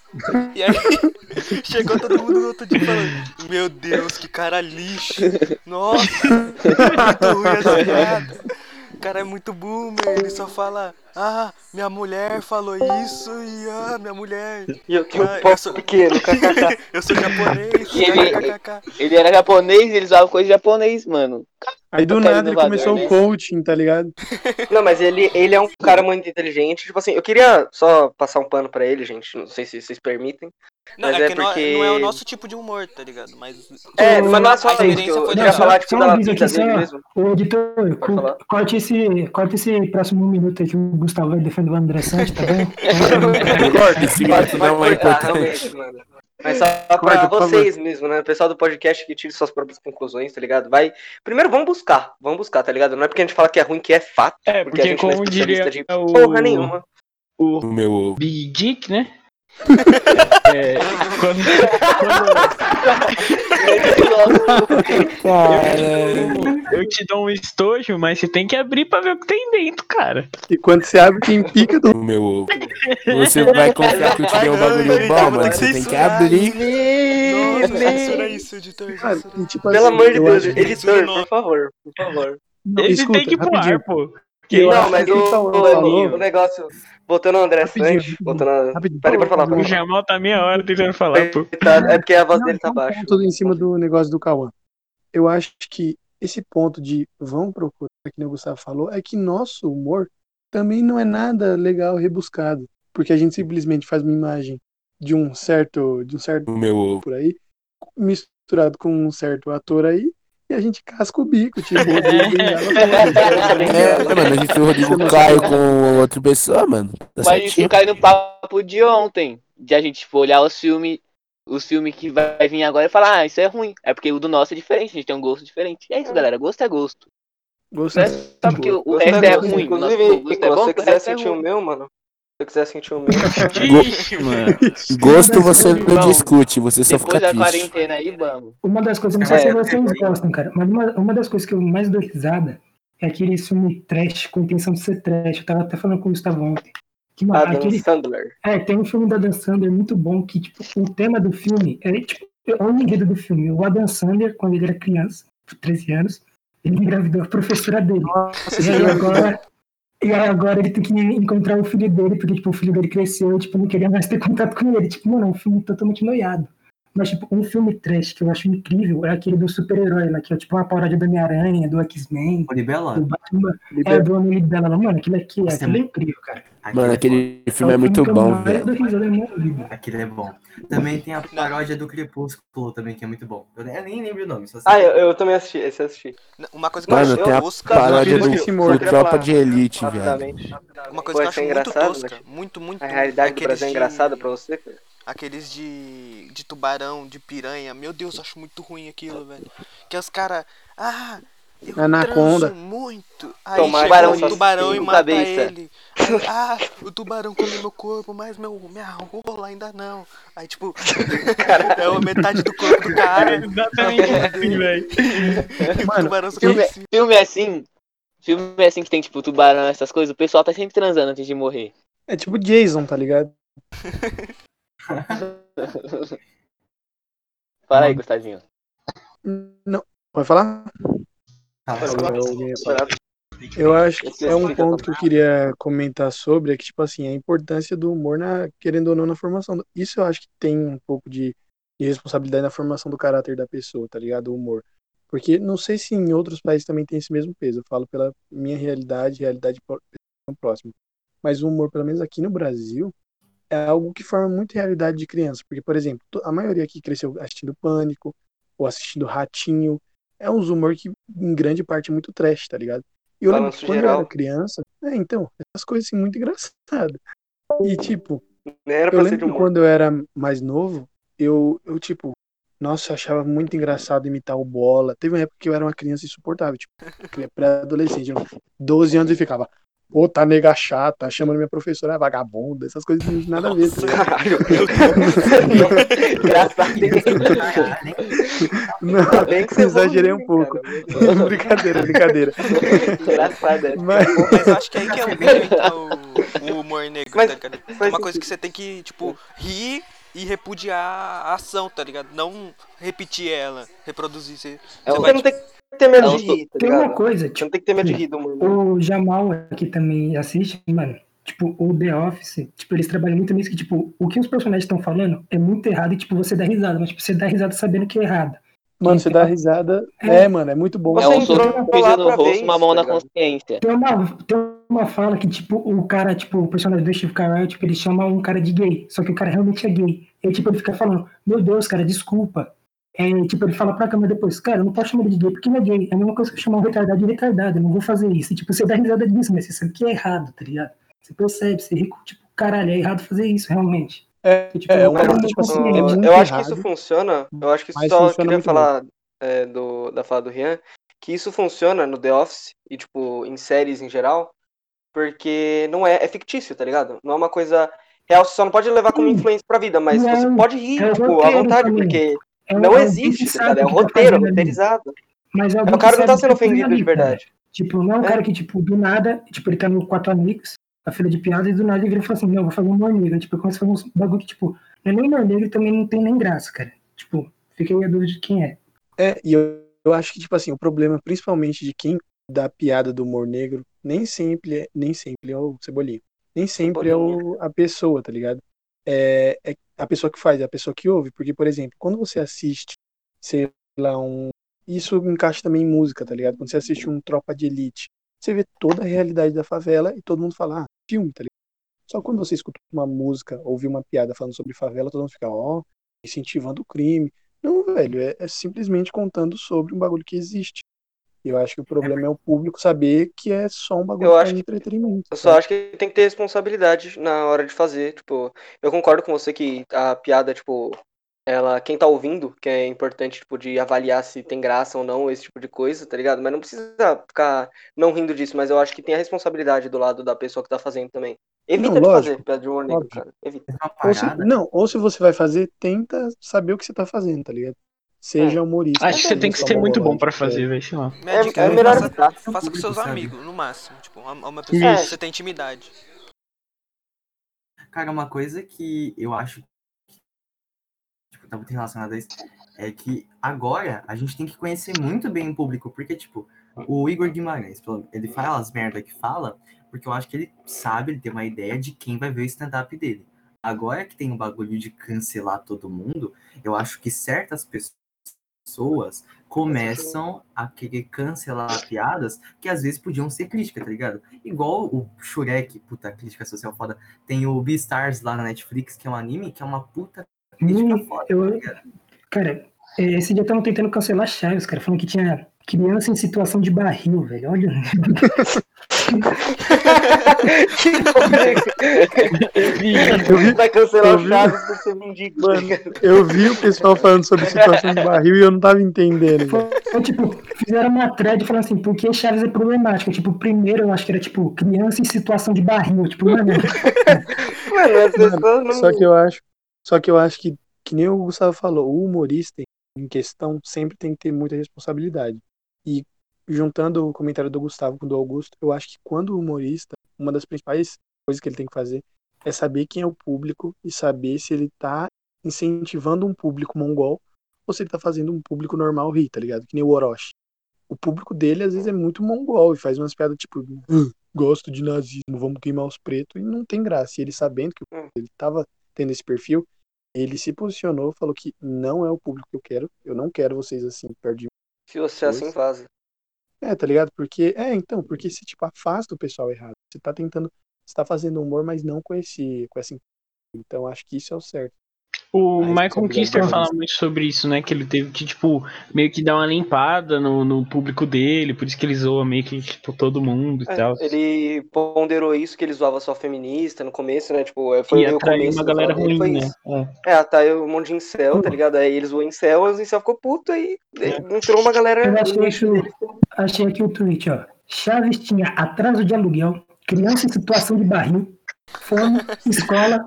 E aí *laughs* chegou todo mundo no outro dia falando, meu Deus, que cara lixo. Nossa, muito ruim essa piada. O cara é muito boomer, ele só fala, ah, minha mulher falou isso e ah, minha mulher. E eu tenho Ah, um pau eu sou- pequeno, *laughs* kkk. Eu sou japonês, E ele-. Ele era japonês e ele usava coisa de japonês, mano. Aí do nada ele começou né? o coaching, tá ligado? *laughs* Não, mas ele, ele é um cara muito inteligente. Tipo assim, eu queria só passar um pano pra ele, gente. Não sei se vocês permitem. Não, Mas é, é que não- porque- não é o nosso tipo de humor, tá ligado? Mas. É, mas não é só a isso. experiência Eu, eu foi queria só- falar, hora. tipo, só da vida aqui, dele só- mesmo. Ô, editor, corte esse, corte esse próximo minuto aí que o Gustavo vai defender o André Santos, tá bem? *laughs* Corta, esse pode não é importante. Mas só por vocês mesmo, né? O pessoal do podcast que tire suas próprias conclusões, tá ligado? Vai. Primeiro vamos buscar, vamos buscar, tá ligado? Não é porque a gente fala que é ruim que é fato. É, porque a porque gente não é como especialista diria de o- porra nenhuma. O O meu. Big Dick, né? É, quando, quando eu te dou um estojo, mas você tem que abrir pra ver o que tem dentro, cara. E quando você abre, tem pica do. Meu ovo. Você vai confiar que eu te dei um bagulho bom, mano. Você tem que abrir. Nossa, censura isso, editor. Cara, censura. tipo Pelo assim, amor de eu Deus, acho que- editor, por favor, por favor. Não, Ele escuta, tem que ir pro rapidinho. ar, pô. Eu não, mas que o, ele tá- o- falou- o negócio. Voltando ao André Rapidinho, voltando a... rapidinho. Peraí, pode falar, O pode falar. Jamal tá meia hora tentando falar, pô. Coitado, É porque a voz Não, dele tá um baixa. ponto em cima do negócio do Cauã. Eu acho que esse ponto de vão procurar, que nem o Gustavo falou, é que nosso humor também não é nada legal rebuscado, porque a gente simplesmente faz uma imagem de um certo, de um certo O meu ovo. por aí, misturado com um certo ator aí, e a gente casca o bico, tipo, o *laughs* Rodrigo Bengala É, mano, a gente viu o Rodrigo Caio com outra pessoa, mano. Tá Mas isso certinho. cai no papo de ontem. De a gente tipo, olhar os filmes, os filmes que vai vir agora e falar, ah, isso é ruim. É porque o do nosso é diferente, a gente tem um gosto diferente. É isso, galera. Gosto é gosto. Gosto Não é é só porque o, resto é é ruim. Inclusive, é bom, se você quiser é sentir o meu, mano. Se você quiser sentir o meu. Ixi, mano. Gosto você não Irmão, discute, você só Depois fica da triste. quarentena aí, vamos. Uma das coisas, não sei É, se vocês gostam, cara, mas uma, uma das coisas que eu mais dou risada é aquele filme trash com intenção de ser trash. Eu tava até falando com o Gustavo ontem. Que, mano, Adam aquele, Sandler. é, tem um filme da Dan Sandler muito bom que, tipo, o tema do filme é, tipo, é o enredo do filme. O Adam Sandler, quando ele era criança, por 13 anos, ele engravidou a professora dele. e, aí agora, e agora ele tem que encontrar o filho dele, porque, tipo, o filho dele cresceu tipo, não queria mais ter *laughs* contato com ele. Tipo, mano, é um filme totalmente noiado. Mas, tipo, um filme trash que eu acho incrível é aquele do super-herói lá, que é tipo uma paródia do Homem-Aranha, do X-Men, Libela? do Batman. É, do Homem Libela. Mano, aquilo aqui, Nossa, aquilo é é incrível, cara. Mano, aquele filme é o muito eu bom, velho. Aquele é bom. Também tem a paródia do Crepúsculo também, que é muito bom. Eu nem, eu lembro o nome. Ah, eu, eu também assisti, esse eu assisti. Uma coisa que eu Mano, acho tem a paródia do, do. Tropa de Elite, velho. Uma Pô, coisa que eu acho é muito engraçado, tosca. né? Muito, muito. A realidade do Brasil é engraçada pra você, cara? Aqueles de, de tubarão, de piranha. Meu Deus, eu acho muito ruim aquilo, velho. Que os caras. Ah, eu Anaconda. transo muito. Aí Tomar tubarão um tubarão e mata cabeça. ele. Aí, ah, o tubarão come meu corpo, mas meu, minha rola ainda não. Aí, tipo, *laughs* é a metade do corpo do cara. *laughs* Exatamente assim, velho. *laughs* O Mano, tubarão só Filme, assim. filme assim, filme assim que tem, tipo, tubarão, essas coisas, o pessoal tá sempre transando antes de morrer. É tipo Jason, tá ligado? *laughs* Fala aí, Gustavinho. Não. Pode falar? Eu, falar. Eu acho que é um ponto que eu queria comentar sobre, é que, tipo assim, a importância do humor, na, querendo ou não, na formação. Isso eu acho que tem um pouco de, de responsabilidade na formação do caráter da pessoa, tá ligado? O humor. Porque não sei se em outros países também tem esse mesmo peso. Eu falo pela minha realidade, realidade pró- próxima. Mas o humor, pelo menos aqui no Brasil, é algo que forma muito realidade de criança. Porque, por exemplo, a maioria aqui cresceu assistindo Pânico, ou assistindo Ratinho. É um humor que, em grande parte, é muito trash, tá ligado? E eu lembro que quando eu geral. era criança, é, então, essas coisas assim, muito engraçadas. E, tipo, era eu lembro que quando eu era mais novo, eu, eu tipo, nossa, eu achava muito engraçado imitar o Bola. Teve uma época que eu era uma criança insuportável, tipo, pré-adolescente, eu, 12 anos e ficava, pô, tá nega chata, chamando minha professora "Ah, vagabunda, essas coisas não tem nada a ver. tá ligado? Caralho, Engraçado. Não, bem que você exagerei um pouco. cara. *laughs* brincadeira, brincadeira. Engraçado, é. Mas, Mas eu acho que aí que é o que tá o, o humor negro, Mas tá ligado? É uma coisa que você tem que, tipo, rir e repudiar a ação, tá ligado? Não repetir ela, reproduzir. Você, É você vai, não tem que ter medo É de rir, tá Tem uma ligado? coisa, Você tipo, não tem que ter medo de rir do humor. o Jamal aqui também assiste, mano. Tipo, o The Office, tipo, eles trabalham muito nisso que, tipo, o que os personagens estão falando é muito errado e, tipo, você dá risada, mas, tipo, você dá risada sabendo que é errado. mano, você dá risada. É, mano, é muito bom. É um sorriso no rosto, uma mão tá na consciência. Tem uma, tem uma fala que, tipo, o cara, tipo, o personagem do Steve Carell, tipo, ele chama um cara de gay, só que o cara realmente é gay. E, tipo, ele fica falando, meu Deus, cara, desculpa. É, tipo, ele fala pra câmera depois, cara, eu não posso chamar ele de gay porque ele é gay. É a mesma coisa que eu chamar um retardado de retardado, eu não vou fazer isso. E, tipo, você dá risada disso, mas você sabe que é errado, tá ligado? Você percebe, você ri, tipo, caralho, é errado fazer isso, realmente. É, Tipo, é, uma tipo assim, consegue, é Eu- eu acho que isso funciona. Eu acho que mas só funciona queria falar é, do, da fala do Rian, que isso funciona no The Office e, tipo, em séries em geral, porque não é, é fictício, tá ligado? Não é uma coisa real, você só não pode levar como Sim. influência pra vida, mas Não, você pode rir, é tipo, à vontade, também. porque É um- não alguém existe, tá sabe É o um tá roteiro, ali. roteirizado. Mas É, o cara que não tá sabe sendo tá ofendido de verdade. Tipo, não é um É. cara que, tipo, do nada, tipo, ele tá no quatro amigos, a filha de piada, e do nada ele vira e fala assim, não, vou fazer um humor negro. Tipo, começa a fazer uns bagulho que, tipo, não é nem humor negro e também não tem nem graça, cara. Tipo, fica aí a dúvida de quem é. É, e eu, eu acho que, tipo assim, o problema, principalmente de quem dá piada do humor negro, nem sempre é, nem sempre é o Cebolinha. Nem sempre é o, a pessoa, tá ligado? É, é a pessoa que faz, a pessoa que ouve. Porque, por exemplo, quando você assiste, sei lá, um. Isso encaixa também em música, tá ligado? Quando você assiste um Tropa de Elite, você vê toda a realidade da favela e todo mundo fala, ah, filme, tá ligado? Só quando você escuta uma música, ouvir uma piada falando sobre favela, todo mundo fica, ó, incentivando o crime. Não, velho, é, é simplesmente contando sobre um bagulho que existe. E eu acho que o problema é o público saber que é só um bagulho Eu acho que- entretenimento. Eu só sabe? acho que tem que ter responsabilidade na hora de fazer. Tipo, eu concordo com você que a piada, tipo, ela, quem tá ouvindo, que é importante, tipo, de avaliar se tem graça ou não, esse tipo de coisa, tá ligado? Mas não precisa ficar não rindo disso, mas eu acho que tem a responsabilidade do lado da pessoa que tá fazendo também. Evita Não, de lógico, fazer piada de humor negro, cara. Evita. Ou se, não, ou se você vai fazer, tenta saber o que você tá fazendo, tá ligado? Seja humorista. Acho que você tem que ser muito bom pra fazer, velho. velho, sei lá. Minha dica é melhor faça, evitar. faça com seus amigos, no máximo. Tipo, uma, uma pessoa que você tem intimidade. Cara, uma coisa que eu acho que tipo, tá muito relacionada a isso é que agora a gente tem que conhecer muito bem o público, porque, tipo, o Igor Guimarães, pelo- ele fala as merda que fala, porque eu acho que ele sabe, ele tem uma ideia de quem vai ver o stand-up dele. Agora que tem o bagulho de cancelar todo mundo, eu acho que certas pessoas começam a querer cancelar piadas que às vezes podiam ser crítica, tá ligado? Igual o Shurek, puta, crítica social foda. Tem o Beastars lá na Netflix, que é um anime, que é uma puta crítica Hum, foda, eu- tá? Cara, é, esse dia estavam tentando cancelar Chaves, cara, falando que tinha criança em situação de barril, velho. Olha. *laughs* *laughs* Eu vi- Vai cancelar eu o vi- Chaves por ser mendigo. Mano, ligado? eu vi o pessoal falando sobre situação de barril e eu não tava entendendo. Foi, tipo, fizeram uma thread falando assim, por que Chaves é problemático? Tipo, primeiro eu acho que era tipo, criança em situação de barril. Tipo, mano, *laughs* Mano, não. Só que eu acho, só que eu acho que, que nem o Gustavo falou, o humorista em questão sempre tem que ter muita responsabilidade. E juntando o comentário do Gustavo com o do Augusto, eu acho que quando o humorista, uma das principais coisas que ele tem que fazer é saber quem é o público e saber se ele tá incentivando um público mongol ou se ele tá fazendo um público normal rir, tá ligado? Que nem o Orochi. O público dele às vezes é muito mongol e faz umas piadas tipo, "Ah, gosto de nazismo, vamos queimar os pretos, e não tem graça. E ele sabendo que o- ele tava tendo esse perfil, ele se posicionou, falou que não é o público que eu quero, eu não quero vocês assim, perto de mim. Se você é assim, vaza. É, tá ligado? Porque, é, então, porque você, tipo, afasta o pessoal errado. Você tá tentando, você tá fazendo humor, mas não com esse, com essa então acho que isso é o certo. O A Michael Kister fala muito sobre isso, né? Que ele teve que, tipo, meio que dar uma limpada no, no público dele, por isso que ele zoa meio que, tipo, todo mundo e É, tal. ele ponderou isso, que ele zoava só feminista no começo, né? Tipo, é, foi E o atraiu começo uma galera ruim, foi né? isso. É. É, atraiu um monte de incel, tá ligado? Aí eles zoam incel, os incel ficou puto, aí entrou uma galera eu achei nicho aqui, dele. o- achei aqui o tweet, ó. Chaves tinha atraso de aluguel, criança em situação de barril, fome, *laughs* escola,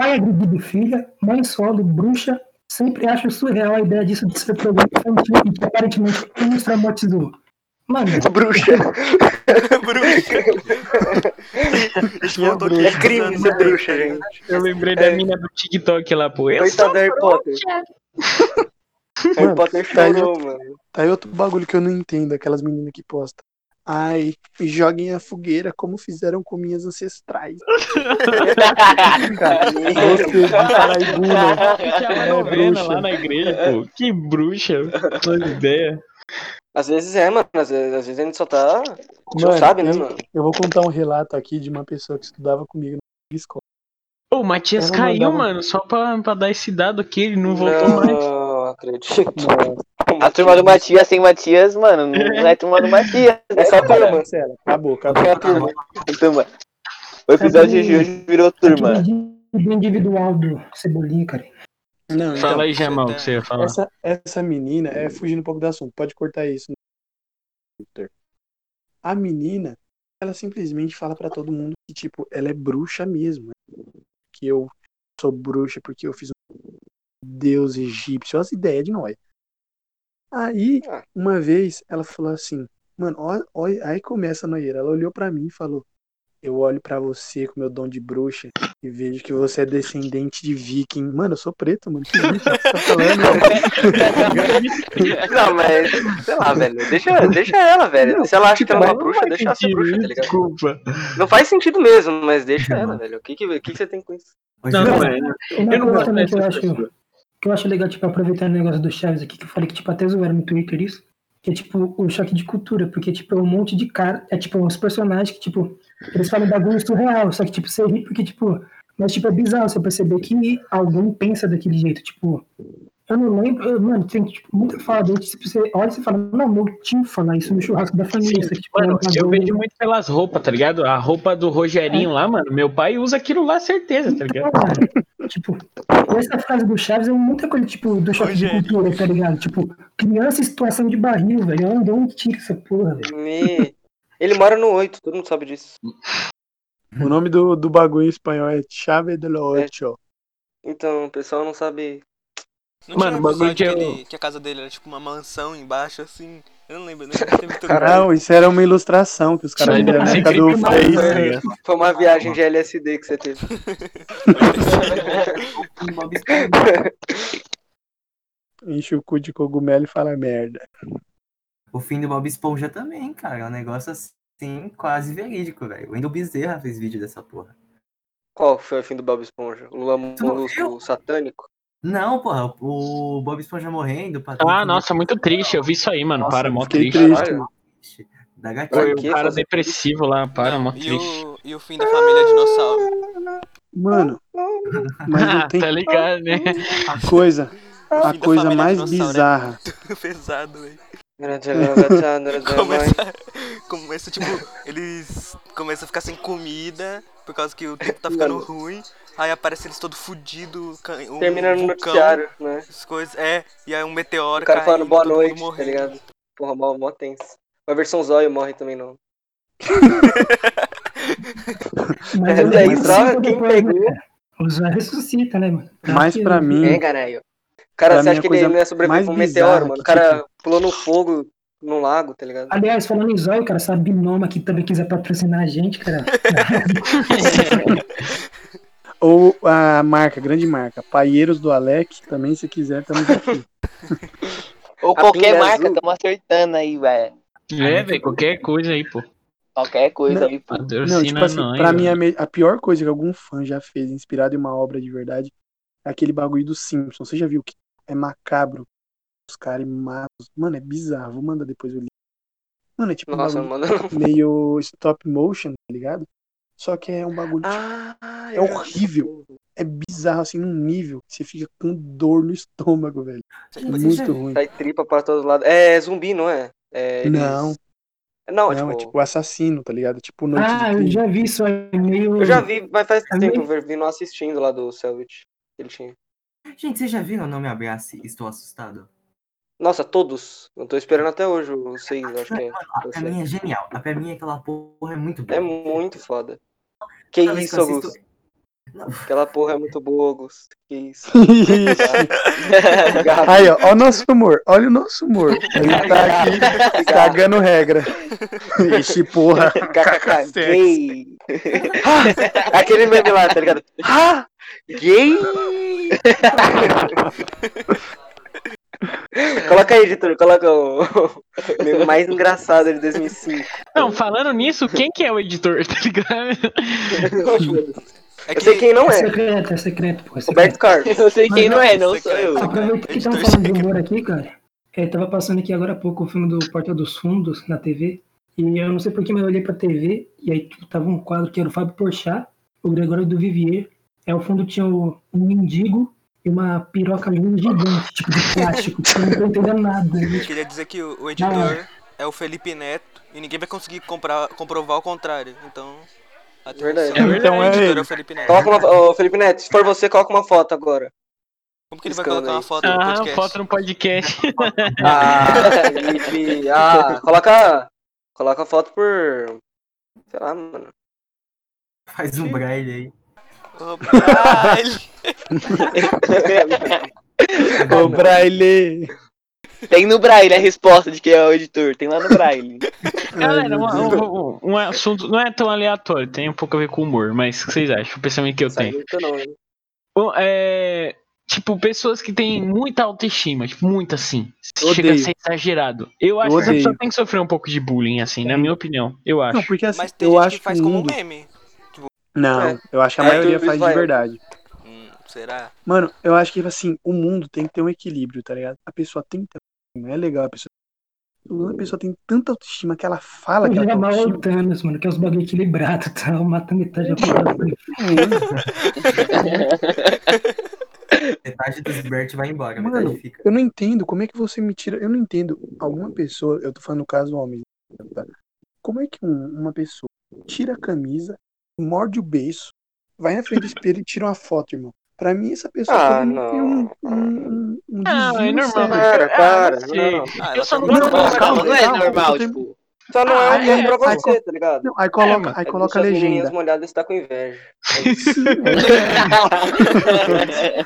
pai agredido filha, mãe solo, bruxa. Sempre acho surreal a ideia disso de ser programa infantil e que aparentemente nos traumatizou. Mano, *laughs* Bruxa. *laughs* Voltou *laughs* É crime ser bruxa, gente. Eu lembrei da É. mina do TikTok lá, pô. Sou do Harry Potter. Harry Potter tá aí chorou, mano. Tá aí outro bagulho que eu não entendo, aquelas meninas que postam. Ai, joguem a fogueira como fizeram com minhas ancestrais. *laughs* Cara, você de Paraibuna. Que é bruxa. lá na igreja, pô. Que bruxa. Toda ideia. Às vezes é, mano. Às vezes, às vezes a gente só tá. A gente não Mano, sabe, né, eu- mano? Eu vou contar um relato aqui de uma pessoa que estudava comigo na escola. Ô, o Matias caiu, mandava- mano, só pra, pra dar esse dado aqui, ele não voltou mais. Acredito. A turma do Matias sem Matias, mano, não *laughs* é turma do Matias. É só turma. Cancela, acabou, acabou. É a turma. turma. O episódio de hoje virou turma. do individual do Cebolinha, cara. Não, então, Fala aí, Jamal, o que você ia falar. Essa, essa menina, é fugindo um pouco do assunto, pode cortar isso. A menina, ela simplesmente fala pra todo mundo que, tipo, ela é bruxa mesmo. né? Que eu sou bruxa porque eu fiz um deus egípcio, as ideias de nós. Aí, Ah. uma vez, ela falou assim, mano, ó, ó, aí começa a noieira. Ela olhou pra mim e falou, eu olho pra você com meu dom de bruxa e vejo que você é descendente de viking. Mano, eu sou preto, mano. Que tá *laughs* falando? Não, mas, sei lá, velho. Deixa, deixa ela, velho. Se ela acha que ela é uma Mas não bruxa, faz deixa ela ser sentido, bruxa, tá ligado? Desculpa. Não faz sentido mesmo, mas deixa ela, velho. O que, que, o que, que você tem com isso? Não, não é. E uma Eu não gosto eu acho. Que eu acho legal, tipo, aproveitando o negócio do Chaves aqui, que eu falei que, tipo, até zoaram no Twitter isso. que é tipo o choque de cultura, porque tipo é um monte de cara, é tipo uns personagens que tipo eles falam bagulho surreal, só que tipo você ri porque tipo, mas tipo é bizarro você perceber que alguém pensa daquele jeito, tipo eu não lembro, eu- mano, tem tipo, muita fala dele, tipo, você olha e você fala, não, meu tio fala isso no churrasco da família, aqui, tipo, é um Mano, eu vejo muito pelas roupas, tá ligado? A roupa do Rogerinho lá, mano, meu pai usa aquilo lá, certeza, tá ligado? Tipo, essa frase do Chaves é muita coisa, tipo, do choque de cultura, tá ligado? Tipo, criança em situação de barril, velho. Onde, onde tira essa porra, velho? Me... Ele mora no 8, todo mundo sabe disso. O nome do, do bagulho em espanhol é Chave de lo Ocho. Então, o pessoal não sabe. Não Mano, tinha o um bagulho que eu- ele- que a casa dele era tipo uma mansão embaixo, assim. Eu não lembro, nem teve tudo. Não, isso era uma ilustração que os caras fizeram na época do. Face. Tá né? Foi uma viagem de LSD que você teve. *laughs* Enche o cu de cogumelo e fala merda. O fim do Bob Esponja também, cara. É um negócio assim, quase verídico, velho. O Wendel Bezerra fez vídeo dessa porra. Qual foi o fim do Bob Esponja? O Lula não Molusco satânico? Não, porra, o Bob Esponja morrendo. pra- Ah, nossa, muito triste. Eu vi isso aí, mano. Nossa, para, mó triste. triste. Da gatinha. o cara depressivo lá, para, mó E triste. o, e o fim da família dinossauro. Mano, mas não *laughs* tem tá ligado, né? a coisa, a coisa mais é bizarra. *laughs* Pesado, velho. *laughs* Começa... Começa, começa, tipo, eles começam a ficar sem comida por causa que o tempo tá ficando ruim. Aí aparece eles todo fudido, um Termina no vulcão, noticiário, né? essas coisas. É, e aí um meteoro O cara caindo, falando boa noite, tá ligado? Porra, mó, mó tenso. A versão Zóio morre também não. Mas É, ele daí só quem né, pegou. cara? O Zé ressuscita, né, mano? Mas Aqui, pra mim, É, caralho. Cara, Pra você acha que ele não ia sobreviver pra um meteoro, mano? que, O cara tipo- pulou no fogo, no lago, tá ligado? Aliás, falando em zóio, cara, se a Binoma aqui também quiser patrocinar a gente, cara. *laughs* ou a marca, grande marca, Paieiros do Alec, também se quiser, estamos *laughs* aqui. Ou A qualquer marca, estamos acertando aí, velho. É, velho, qualquer coisa aí, pô. Qualquer coisa Não. aí, pô. Não, tipo assim, nós, pra mim a, pior coisa que algum fã já fez, inspirado em uma obra de verdade, é aquele bagulho do Simpsons. Você já viu que é macabro? Os caras matam. Mano, é bizarro. Vou mandar depois o link. Mano, é tipo Nossa, um mano. meio stop motion, tá ligado? Só que é um bagulho. tipo, Ah, é horrível. É bizarro, assim, num nível que você fica com dor no estômago, velho. É muito ruim. Sai tripa pra todos os lados. É zumbi, não é? É, eles- Não, Não, não, é tipo, tipo assassino, tá ligado? Tipo noite ah, de eu já vi isso aí, meio. Eu já vi, mas faz É tempo, meio- eu vi não assistindo lá do Selvit. Ele tinha. Gente, vocês já viram Não Me Abrace? Estou assustado? Nossa, todos. Eu tô esperando até hoje o 6, acho que é. *laughs* A pra mim é genial. A pra mim aquela porra é muito boa. É muito foda. Que Toda isso, que assisto- Augusto? Aquela porra é muito boa, Augusto. Que isso. *laughs* Aí, ó, ó o nosso humor. Olha o nosso humor. Ele tá aqui cagando regra. Ixi, porra. *laughs* KKK, gay. Ah, Aquele meme lá, tá ligado? Ah, gay. *laughs* coloca aí, editor, coloca o o meme mais engraçado de 2005. Não, falando nisso, quem que é o editor, tá ligado? É Eu sei quem não É é. secreto, é secreto, pô. É secreto. Roberto Carlos. Eu sei quem Mas não é, não sou eu. Aproveitando que estamos falando de humor aqui, cara. É, tava passando aqui agora há pouco o filme do Porta dos Fundos na TV. E eu não sei porquê, mas eu olhei pra TV e aí tava um quadro que era o Fábio Porchat, o Gregório do Vivier. Aí ao fundo tinha o- um mendigo e uma piroca linda gigante, tipo de plástico. que eu não tô entendendo nada. né? Eu queria dizer que o, o editor é o Felipe Neto e ninguém vai conseguir comprar, comprovar o contrário. Então, atenção. Verdade. É verdade. O editor ele. é o Felipe Neto. Coloca uma, ô, Felipe Neto, se for você, coloca uma foto agora. Como que ele vai colocar uma aí. foto no Ah, podcast? foto no podcast. *laughs* Ah, Felipe. Ah, coloca. Coloca a foto por. Sei lá, mano. Faz um braille aí. Ô, Braille. *laughs* *laughs* *laughs* Ô, Braille. Tem no Braille a resposta de quem é o editor. Tem lá no Braille. *laughs* Galera, um, um- um assunto não é tão aleatório, tem um pouco a ver com humor, mas o que vocês acham? O pensamento que eu Sai tenho. Bom, é, tipo, pessoas que têm muita autoestima, tipo, muito assim. Chega a ser exagerado. Eu acho Eu que a pessoa tem que sofrer um pouco de bullying, assim, na minha opinião. Eu acho. Não, porque assim, Mas tem eu gente acho que faz o como mundo... meme. Não, É. eu acho que a É, maioria faz de vai- verdade. Será? quando a pessoa tem tanta autoestima que ela fala Eu que ela tem mal autoestima. o Thanos, mano, que é os bagulho equilibrado, tá? Mata metade da. *laughs* Metade dos Bert vai embora, Mano, metade fica. eu não entendo como é que você me tira. Eu não entendo. Alguma pessoa, eu tô falando no caso homem, tá? Como é que um- uma pessoa tira a camisa, morde o beiço, vai na frente do espelho e tira uma foto, irmão? Pra mim, essa pessoa Ah, não. ter um, um, um Ah, desvio é normal. sério. Para, Ah, não não. Ah, Eu só não muito Não, mal. não, calma, não é normal, eu tipo. Só não Ah, é um tempo é, pra aí você, tá ligado? Não, aí coloca, aí É coloca a deixar as legenda. molhadas e tá com inveja. Sim, é.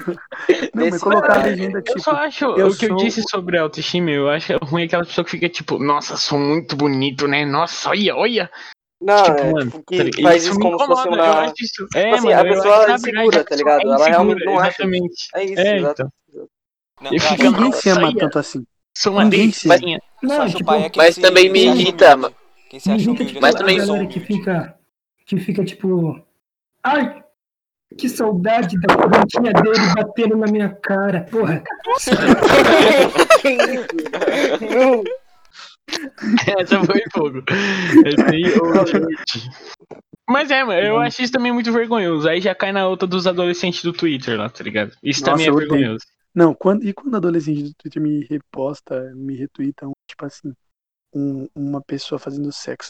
Não, mas colocar a cara, legenda Eu tipo. só acho eu o que eu disse sobre autoestima, eu acho ruim aquela pessoa que fica tipo, nossa, sou muito bonito, né? Nossa, olha, olha. Não, tipo, é, mano, tipo, que tá faz isso como se fosse incomoda, eu uma. acho isso. É, assim, mano, a pessoa é insegura, a tá ligado? é Ela realmente não acha. Exatamente. É isso, É, exato. então. Não, Eu fico, Ninguém se ama tanto assim. Sou uma Ninguém se- delicinha. Não, acho tipo, é Mas se- também me acha irrita, humilde. Quem se acha humilde. tipo, Mas também- galera que fica, que fica tipo, ai, que saudade da correntinha dele batendo na minha cara, porra. *laughs* *laughs* *laughs* Essa foi fogo. Essa aí. *laughs* Mas é, mano, eu acho isso também muito vergonhoso. Aí já cai na outra dos adolescentes do Twitter lá, tá ligado? Isso Nossa, também é odeio. vergonhoso. Não, quando, e quando adolescente do Twitter me reposta, me retweeta, um, tipo assim, um- uma pessoa fazendo sexo,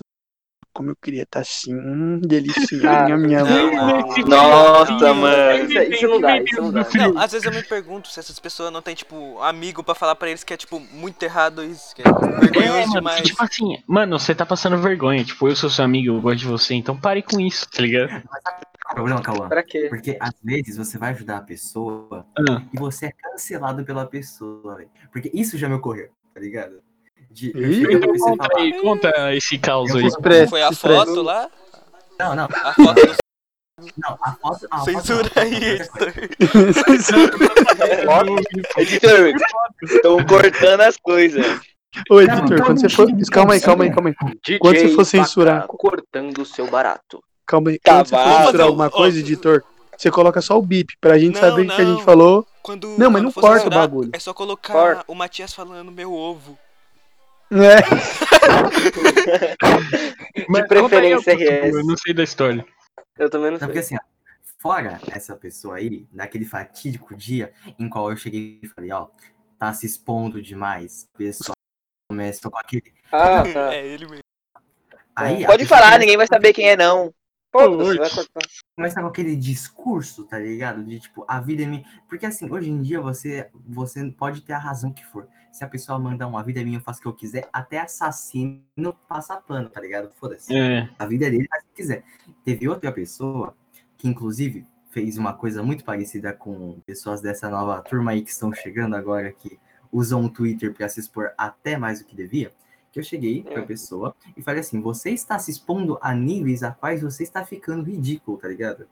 como eu queria estar assim, hum, delícia, Ah, minha, minha não, mãe. não, Nossa, mano. Isso, isso não dá, isso não dá. Não, às vezes eu me pergunto se essas pessoas não têm, tipo, amigo pra falar pra eles que é, tipo, muito errado isso, que é vergonhoso É, mano, demais. tipo assim, mano, você tá passando vergonha. Tipo, eu sou seu amigo, eu gosto de você, então pare com isso, tá ligado? Problema, Cauã? Pra quê? Porque às vezes você vai ajudar a pessoa Ah, e você é cancelado pela pessoa, velho. Porque isso já me ocorreu, tá ligado? De Ih, conta falar, aí, conta esse caos Eu aí. Express, Foi a express. foto lá? Não, não, A foto do... não, a foto. A Censura foto, não, aí. Editor, estão cortando as coisas. Ô, editor, quando você for. Calma aí, calma aí, calma aí. DJ Quando você for censurar- cortando o seu barato. Calma aí. Tá Quando você for censurar alguma coisa, editor, você coloca só o bip pra gente Não, saber o que a gente falou. Quando, Não, mas quando não corta o bagulho. É só colocar Corta. o Matias falando meu ovo. É. *laughs* Mas De preferência RS. Eu não sei da história. Eu também não sei. porque assim, ó, fora essa pessoa aí, naquele fatídico dia em qual eu cheguei e falei, ó, tá se expondo demais, a pessoa começou com aquele. Ah, tá. *laughs* É ele mesmo. Aí, Pode falar, começa- ninguém vai saber quem é, não. Foda-se, vai cortar. começa com aquele discurso, tá ligado? De tipo, a vida é minha. Porque assim, hoje em dia você, você pode ter a razão que for. Se a pessoa manda uma vida é minha, eu faço o que eu quiser, até assassino passa pano, tá ligado? Foda-se. É. A vida é dele, faz o que quiser. Teve outra pessoa que, inclusive, fez uma coisa muito parecida com pessoas dessa nova turma aí que estão chegando agora, que usam o Twitter para se expor até mais do que devia. Que eu cheguei pra É. pessoa e falei assim: você está se expondo a níveis a quais você está ficando ridículo, tá ligado?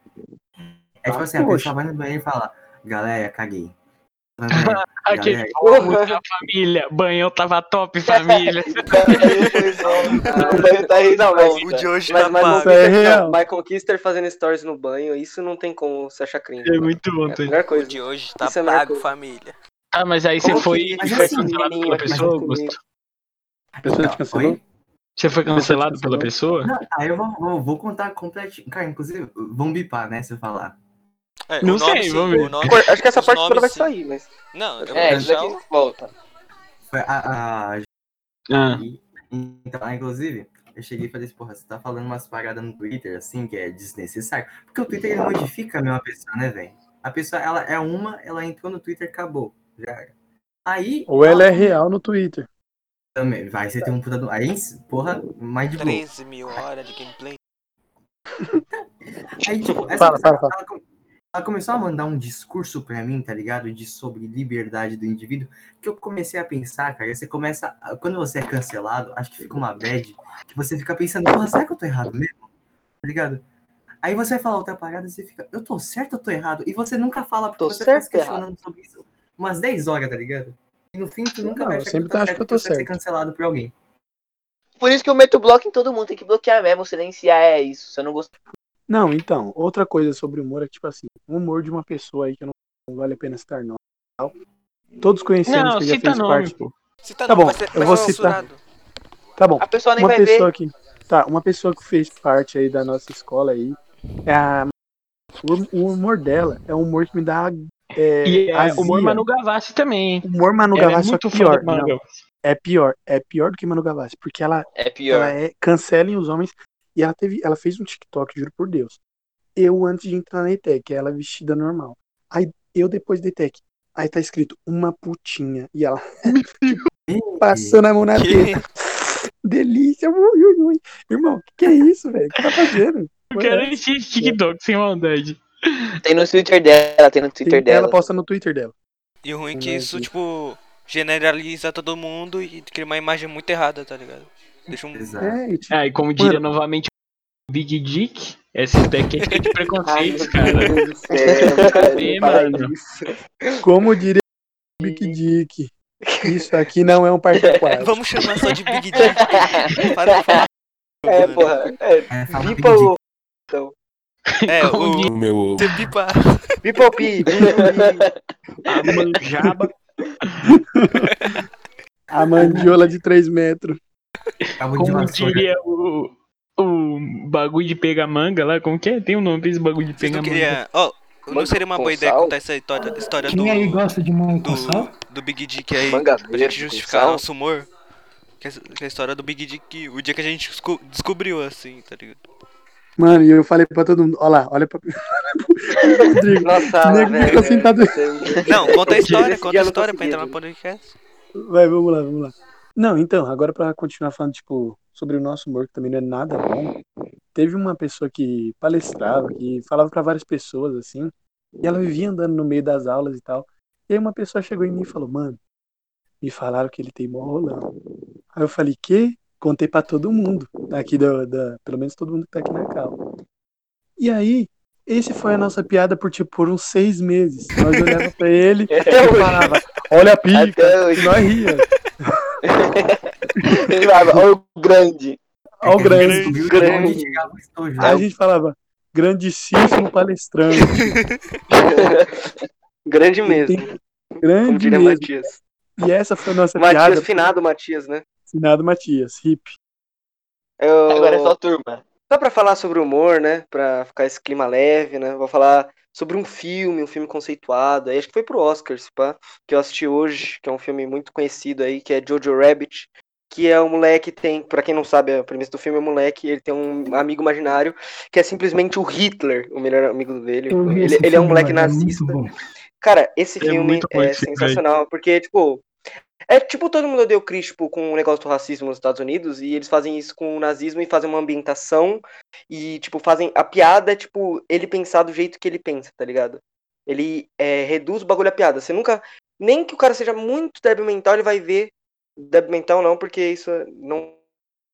É tipo Ah, assim: a poxa. pessoa vai no banheiro e fala: galera, caguei. Banheiro, *laughs* galera, tá família. Banhão tava top, *laughs* família. *laughs* O banho tá aí Não, não, mas- O de hoje Mas, tá mas. Isso é real. mas Conquister fazendo stories no banho, isso não tem como se achar cringe. É muito bom, É a tá? melhor O coisa. de hoje tá Isso é a pago, família. Ah, mas aí você foi, Mas foi assim, cancelado menininho pela pessoa, comigo? Augusto? A pessoa te Oi? cancelou? Você foi cancelado pela pessoa? Não, aí eu vou, vou, vou contar completinho. Cara, inclusive, vão bipar, né? Se eu falar. É, Não sei, sim, vamos ver. nome- Acho que essa os parte toda vai sim. sair, mas. Não, eu vou É, isso deixar daqui o- volta. Foi a, a Ah, então, inclusive, eu cheguei e falei assim, porra, você tá falando umas paradas no Twitter, assim, que é desnecessário. Porque o Twitter, ele modifica a mesma pessoa, né, velho? A pessoa, ela é uma, ela entrou no Twitter, acabou. Já era. Aí... Ou ela é real no Twitter. Também, vai, você tem um puta do... Aí, porra, mais de boa. 13 mil horas de gameplay. Aí, tipo, essa Fala, pessoa, fala, fala. Ela, ela começou a mandar um discurso pra mim, tá ligado? De sobre liberdade do indivíduo, que eu comecei a pensar, cara, você começa, a- quando você é cancelado, acho que fica uma bad, que você fica pensando, porra, será que eu tô errado mesmo? Tá ligado? Aí você vai falar outra parada e você fica, eu tô certo ou tô errado? E você nunca fala, porque Tô você fica se certo ou questionando sobre isso umas 10 horas, tá ligado? E no fim, tu nunca Não, vai achar sempre tu tá acho que eu tô vai ser certo. cancelado por alguém. Por isso que eu meto bloco em todo mundo, tem que bloquear mesmo, silenciar é isso. Se eu não gostar. Não, então, outra coisa sobre humor é que, tipo assim, o humor de uma pessoa aí que não, não vale a pena citar nome. tal. Todos conhecemos Não, que já fez nome, parte. pô. Cita Tá bom, vai ser, eu vou citar. Tá bom. A pessoa nem uma vai pessoa ver. que tá uma pessoa que fez parte aí da nossa escola aí é a o, o humor dela é um humor que me dá é, E é azia. humor Manu Gavassi também, hein? humor Manu Ela é Gavassi só muito pior Manu não, Gavassi. é pior é pior do que Manu Gavassi porque ela É pior. ela é cancelem os homens e ela teve ela fez um TikTok juro por Deus eu antes de entrar na ETEC ela vestida normal aí eu depois da ETEC aí tá escrito uma putinha e ela *laughs* passando a mão na teta *laughs* delícia ui, ui, ui. irmão que que é isso velho o que tá fazendo Eu quero esse TikTok sem maldade. Tem no Twitter dela, tem no Twitter ela dela. posta no Twitter dela E o ruim é que isso, isso. tipo, generaliza todo mundo e cria uma imagem muito errada, tá ligado? Deixa um. Exato. é, e tipo, Ah, e como diria Mano. novamente o Big Dick, esse daqui é de *laughs* preconceitos, cara. Fala mano. como diria o Big Dick isso aqui não é um parque *laughs* aquático Vamos chamar só de Big *laughs* Dick. Para de falar. É, porra. É, É, bipa o. *laughs* É, o. O meu. Você pipa. Bipa o pi. bipa o pi. *laughs* a manjaba. a mandiola de 3 metros Como diria o, o bagulho de pegar manga lá, como que é? Tem um nome pra esse bagulho de pegar não manga. queria. Ó, não seria uma boa ideia contar essa história, história do. Quem aí gosta de manga com sal? do, do Big Dick aí, Manga pra gente justificar nosso humor. Que é, que é a história do Big Dick, o dia que a gente desco- descobriu, assim, tá ligado? Mano, e eu falei pra todo mundo, olha lá, olha pra. *laughs* Rodrigo, Nossa, o nego velho. sentado. Não, conta a história, conta a história pra entrar no podcast. Vai, vamos lá, vamos lá. Não, então, agora pra continuar falando, tipo, sobre o nosso humor, que também não é nada bom. Teve uma pessoa que palestrava, que falava pra várias pessoas, assim, e ela vivia andando no meio das aulas e tal. E aí uma pessoa chegou em mim e falou, mano, me falaram que ele tem mó rolão. Aí eu falei, que? Contei pra todo mundo, aqui da, da, pelo menos todo mundo que tá aqui na cal. E aí, esse foi a nossa piada por, tipo, por uns seis meses. Nós olhava pra ele Até *laughs* e falava, olha a pica, e nós ria. *laughs* Ele falava, olha o grande. Olha o É grande. grande. Aí a gente falava, grandíssimo palestrante. *laughs* Grande mesmo. Grande mesmo. Matias. E essa foi a nossa Matias, piada. finado Matias, né? Finado Matias, hip. Eu... Agora é só turma. Só pra falar sobre o humor, né? Pra ficar esse clima leve, né? Vou falar sobre um filme, um filme conceituado. Aí acho que foi pro Oscar, se pá, que eu assisti hoje, que é um filme muito conhecido aí, que é Jojo Rabbit. Que é um moleque que tem, pra quem não sabe, a premissa do filme é um moleque, ele tem um amigo imaginário que é simplesmente o Hitler, o melhor amigo dele. Ele, ele é um moleque é nazista. bom. Cara, esse É filme é sensacional, porque, tipo, é tipo todo mundo odeia o Chris, tipo, com o negócio do racismo nos Estados Unidos, e eles fazem isso com o nazismo e fazem uma ambientação, e, tipo, fazem. A piada é, tipo, ele pensar do jeito que ele pensa, tá ligado? Ele é, reduz o bagulho à piada. Você nunca. Nem que o cara seja muito débil mental, ele vai ver. Débil mental não, porque isso não.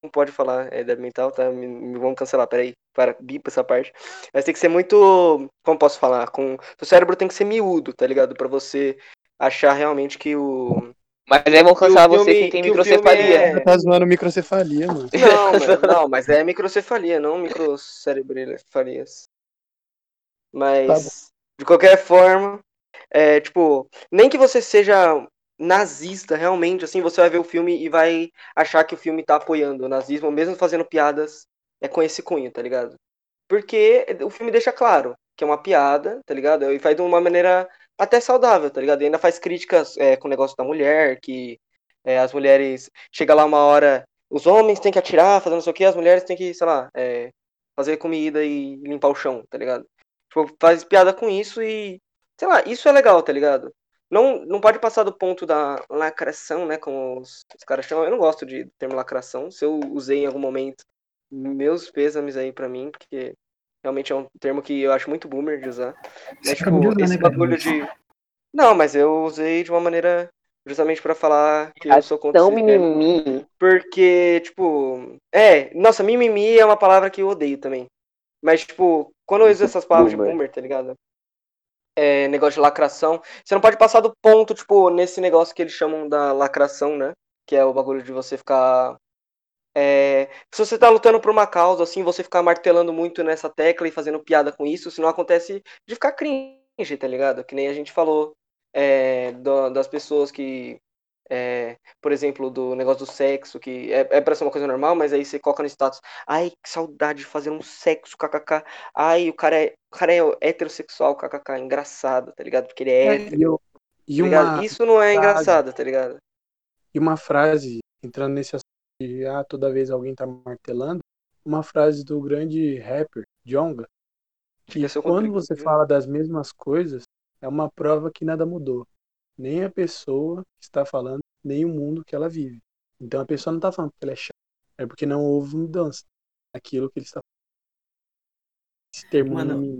Não pode falar, é débil mental, tá? Me, me vão cancelar, peraí. Para, bipa essa parte. Mas tem que ser muito. Como posso falar? Com. Seu cérebro tem que ser miúdo, tá ligado? Pra você achar realmente que o. Mas aí vão cancelar você filme- que tem que microcefalia. é- Tá zoando microcefalia, mano. *laughs* Não, mano, não, mas é microcefalia, não microcerebrefalias. Mas, de qualquer forma, é, tipo, nem que você seja nazista realmente, assim, você vai ver o filme e vai achar que o filme tá apoiando o nazismo, mesmo fazendo piadas é com esse cunho, tá ligado? Porque o filme deixa claro que é uma piada, tá ligado? E faz de uma maneira até saudável, tá ligado? E ainda faz críticas é, com o negócio da mulher, que é, as mulheres. Chega lá uma hora, os homens têm que atirar, fazer não sei o que, as mulheres têm que, sei lá, é, fazer comida e limpar o chão, tá ligado? Tipo, faz piada com isso e. Sei lá, isso é legal, tá ligado? Não, não pode passar do ponto da lacração, né? Como os, os caras chamam. Eu não gosto de termo lacração. Se eu usei em algum momento, meus pêsames aí pra mim, porque realmente é um termo que eu acho muito boomer de usar. Mas, de tipo, usar, esse né, bagulho de. Não, mas eu usei de uma maneira justamente pra falar que eu sou contra Tão termo. mimimi. Porque, tipo. É, nossa, mimimi é uma palavra que eu odeio também. Mas, tipo, quando eu uso essas palavras de Boomer. boomer, tá ligado? É, negócio de lacração. Você não pode passar do ponto, tipo, nesse negócio que eles chamam da lacração, né? Que é o bagulho de você ficar. É, se você tá lutando por uma causa, assim, você ficar martelando muito nessa tecla e fazendo piada com isso, senão acontece de ficar cringe, tá ligado? Que nem a gente falou é, do- das pessoas que é, por exemplo, do negócio do sexo, que é, é pra ser uma coisa normal, mas aí você coloca no status, ai, que saudade de fazer um sexo, kkk. Ai, o cara é, o cara é heterossexual, kkk, engraçado, tá ligado? Porque ele é, hétero, e, eu- tá Isso não é frase- engraçado, tá ligado? E uma frase, entrando nesse assunto de ah, toda vez alguém tá martelando, uma frase do grande rapper, Jonga, que é quando você fala das mesmas coisas, é uma prova que nada mudou. Nem a pessoa que está falando, nem o mundo que ela vive. Então a pessoa não tá falando porque ela é chata, é porque não houve mudança naquilo que ele está falando. Esse termo Mano.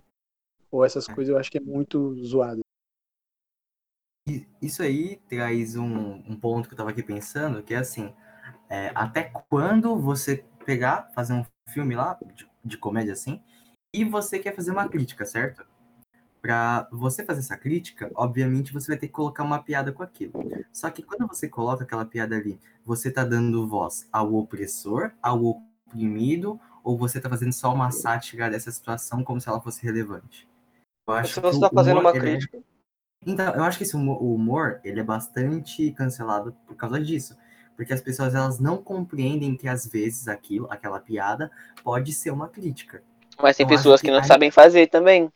ou essas coisas eu acho que é muito zoado. Isso aí traz um, um ponto que eu tava aqui pensando, que é assim, é, até quando você pegar, fazer um filme lá, de, de comédia assim, e você quer fazer uma crítica, certo? Pra você fazer essa crítica, obviamente você vai ter que colocar uma piada com aquilo. Só que quando você coloca aquela piada ali, você tá dando voz ao opressor, ao oprimido, ou você tá fazendo só uma sátira dessa situação como se ela fosse relevante? Eu acho Se que você o tá fazendo uma é- crítica, então, eu acho que esse humor, o humor, ele é bastante cancelado por causa disso. Porque as pessoas, elas não compreendem que às vezes aquilo, aquela piada, pode ser uma crítica. Mas tem acho pessoas que que não aí- sabem fazer também.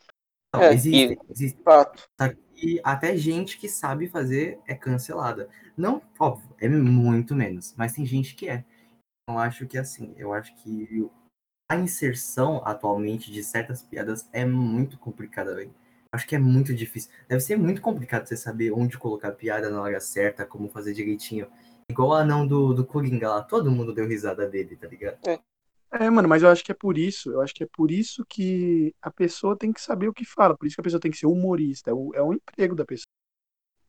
Não, É, existem. fato. Só que até gente que sabe fazer é cancelada. Não, óbvio, é muito menos, mas tem gente que é. Eu acho que assim, eu acho que a inserção atualmente de certas piadas é muito complicada, velho. Acho que é muito difícil. Deve ser muito complicado você saber onde colocar a piada na hora certa, como fazer direitinho. Igual o anão do, do Coringa lá, todo mundo deu risada dele, tá ligado? É, mano, mas eu acho que é por isso, eu acho que é por isso que a pessoa tem que saber o que fala, por isso que a pessoa tem que ser humorista, é o, é o emprego da pessoa.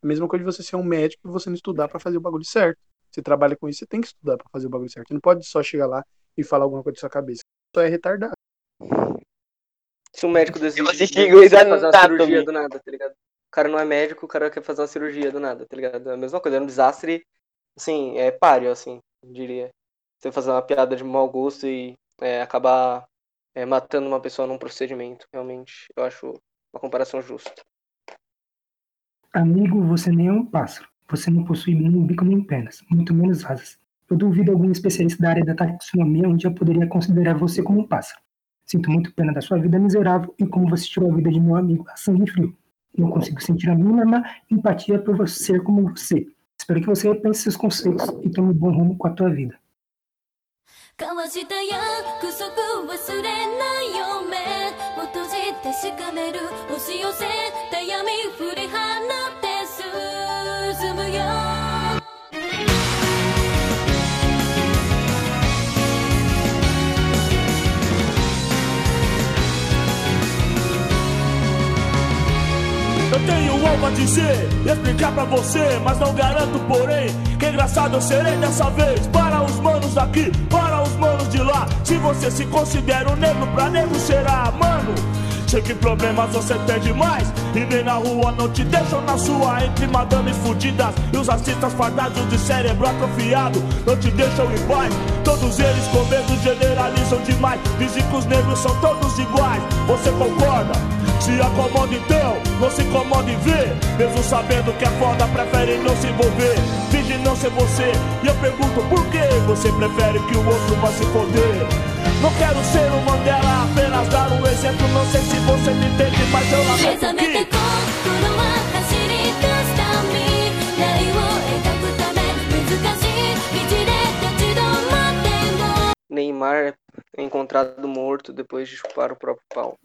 A mesma coisa de você ser um médico e você não estudar pra fazer o bagulho certo. Você trabalha com isso, você tem que estudar pra fazer o bagulho certo. Você não pode só chegar lá e falar alguma coisa da sua cabeça. Só é retardado. Se um médico decide, Grey's fazer uma cirurgia do nada, tá ligado? O cara não é médico, o cara quer fazer uma cirurgia do nada, tá ligado? É a mesma coisa, é um desastre, assim, é páreo, assim, diria. Você fazer uma piada de mau gosto e é, acabar é, matando uma pessoa num procedimento, realmente, eu acho uma comparação justa. Amigo, você nem é um pássaro. Você não possui nem bico nem pernas, muito menos asas. Eu duvido algum especialista da área da taxonomia um dia poderia considerar você como um pássaro. Sinto muito pena da sua vida miserável e como você tirou a vida de meu amigo a sangue frio. Não consigo sentir a mínima empatia por você ser como você. Espero que você repense seus conceitos e tome um bom rumo com a tua vida. 交わした約束忘れないよ目を閉じて確かめる押し寄せた闇振り放って進むよ Tenho algo a dizer e explicar pra você, mas não garanto, porém, que engraçado eu serei dessa vez. Para os manos daqui, para os manos de lá. Se você se considera um negro, pra negro será, mano. Sei que problemas você tem demais. E nem na rua não te deixam na sua Entre madames fudidas. E os racistas fardados de cérebro atrofiado Não te deixam em paz. Todos eles com medo generalizam demais. Dizem que os negros são todos iguais. Você concorda? Se acomoda então, não se incomoda em ver. Mesmo sabendo que é foda, prefere não se envolver. Finge não ser você. E eu pergunto por que você prefere que o outro vá se foder não quero ser o Mandela, apenas dar um exemplo. Não sei se você me entende, mas eu lamento que. Neymar é encontrado morto depois de chupar o próprio pau.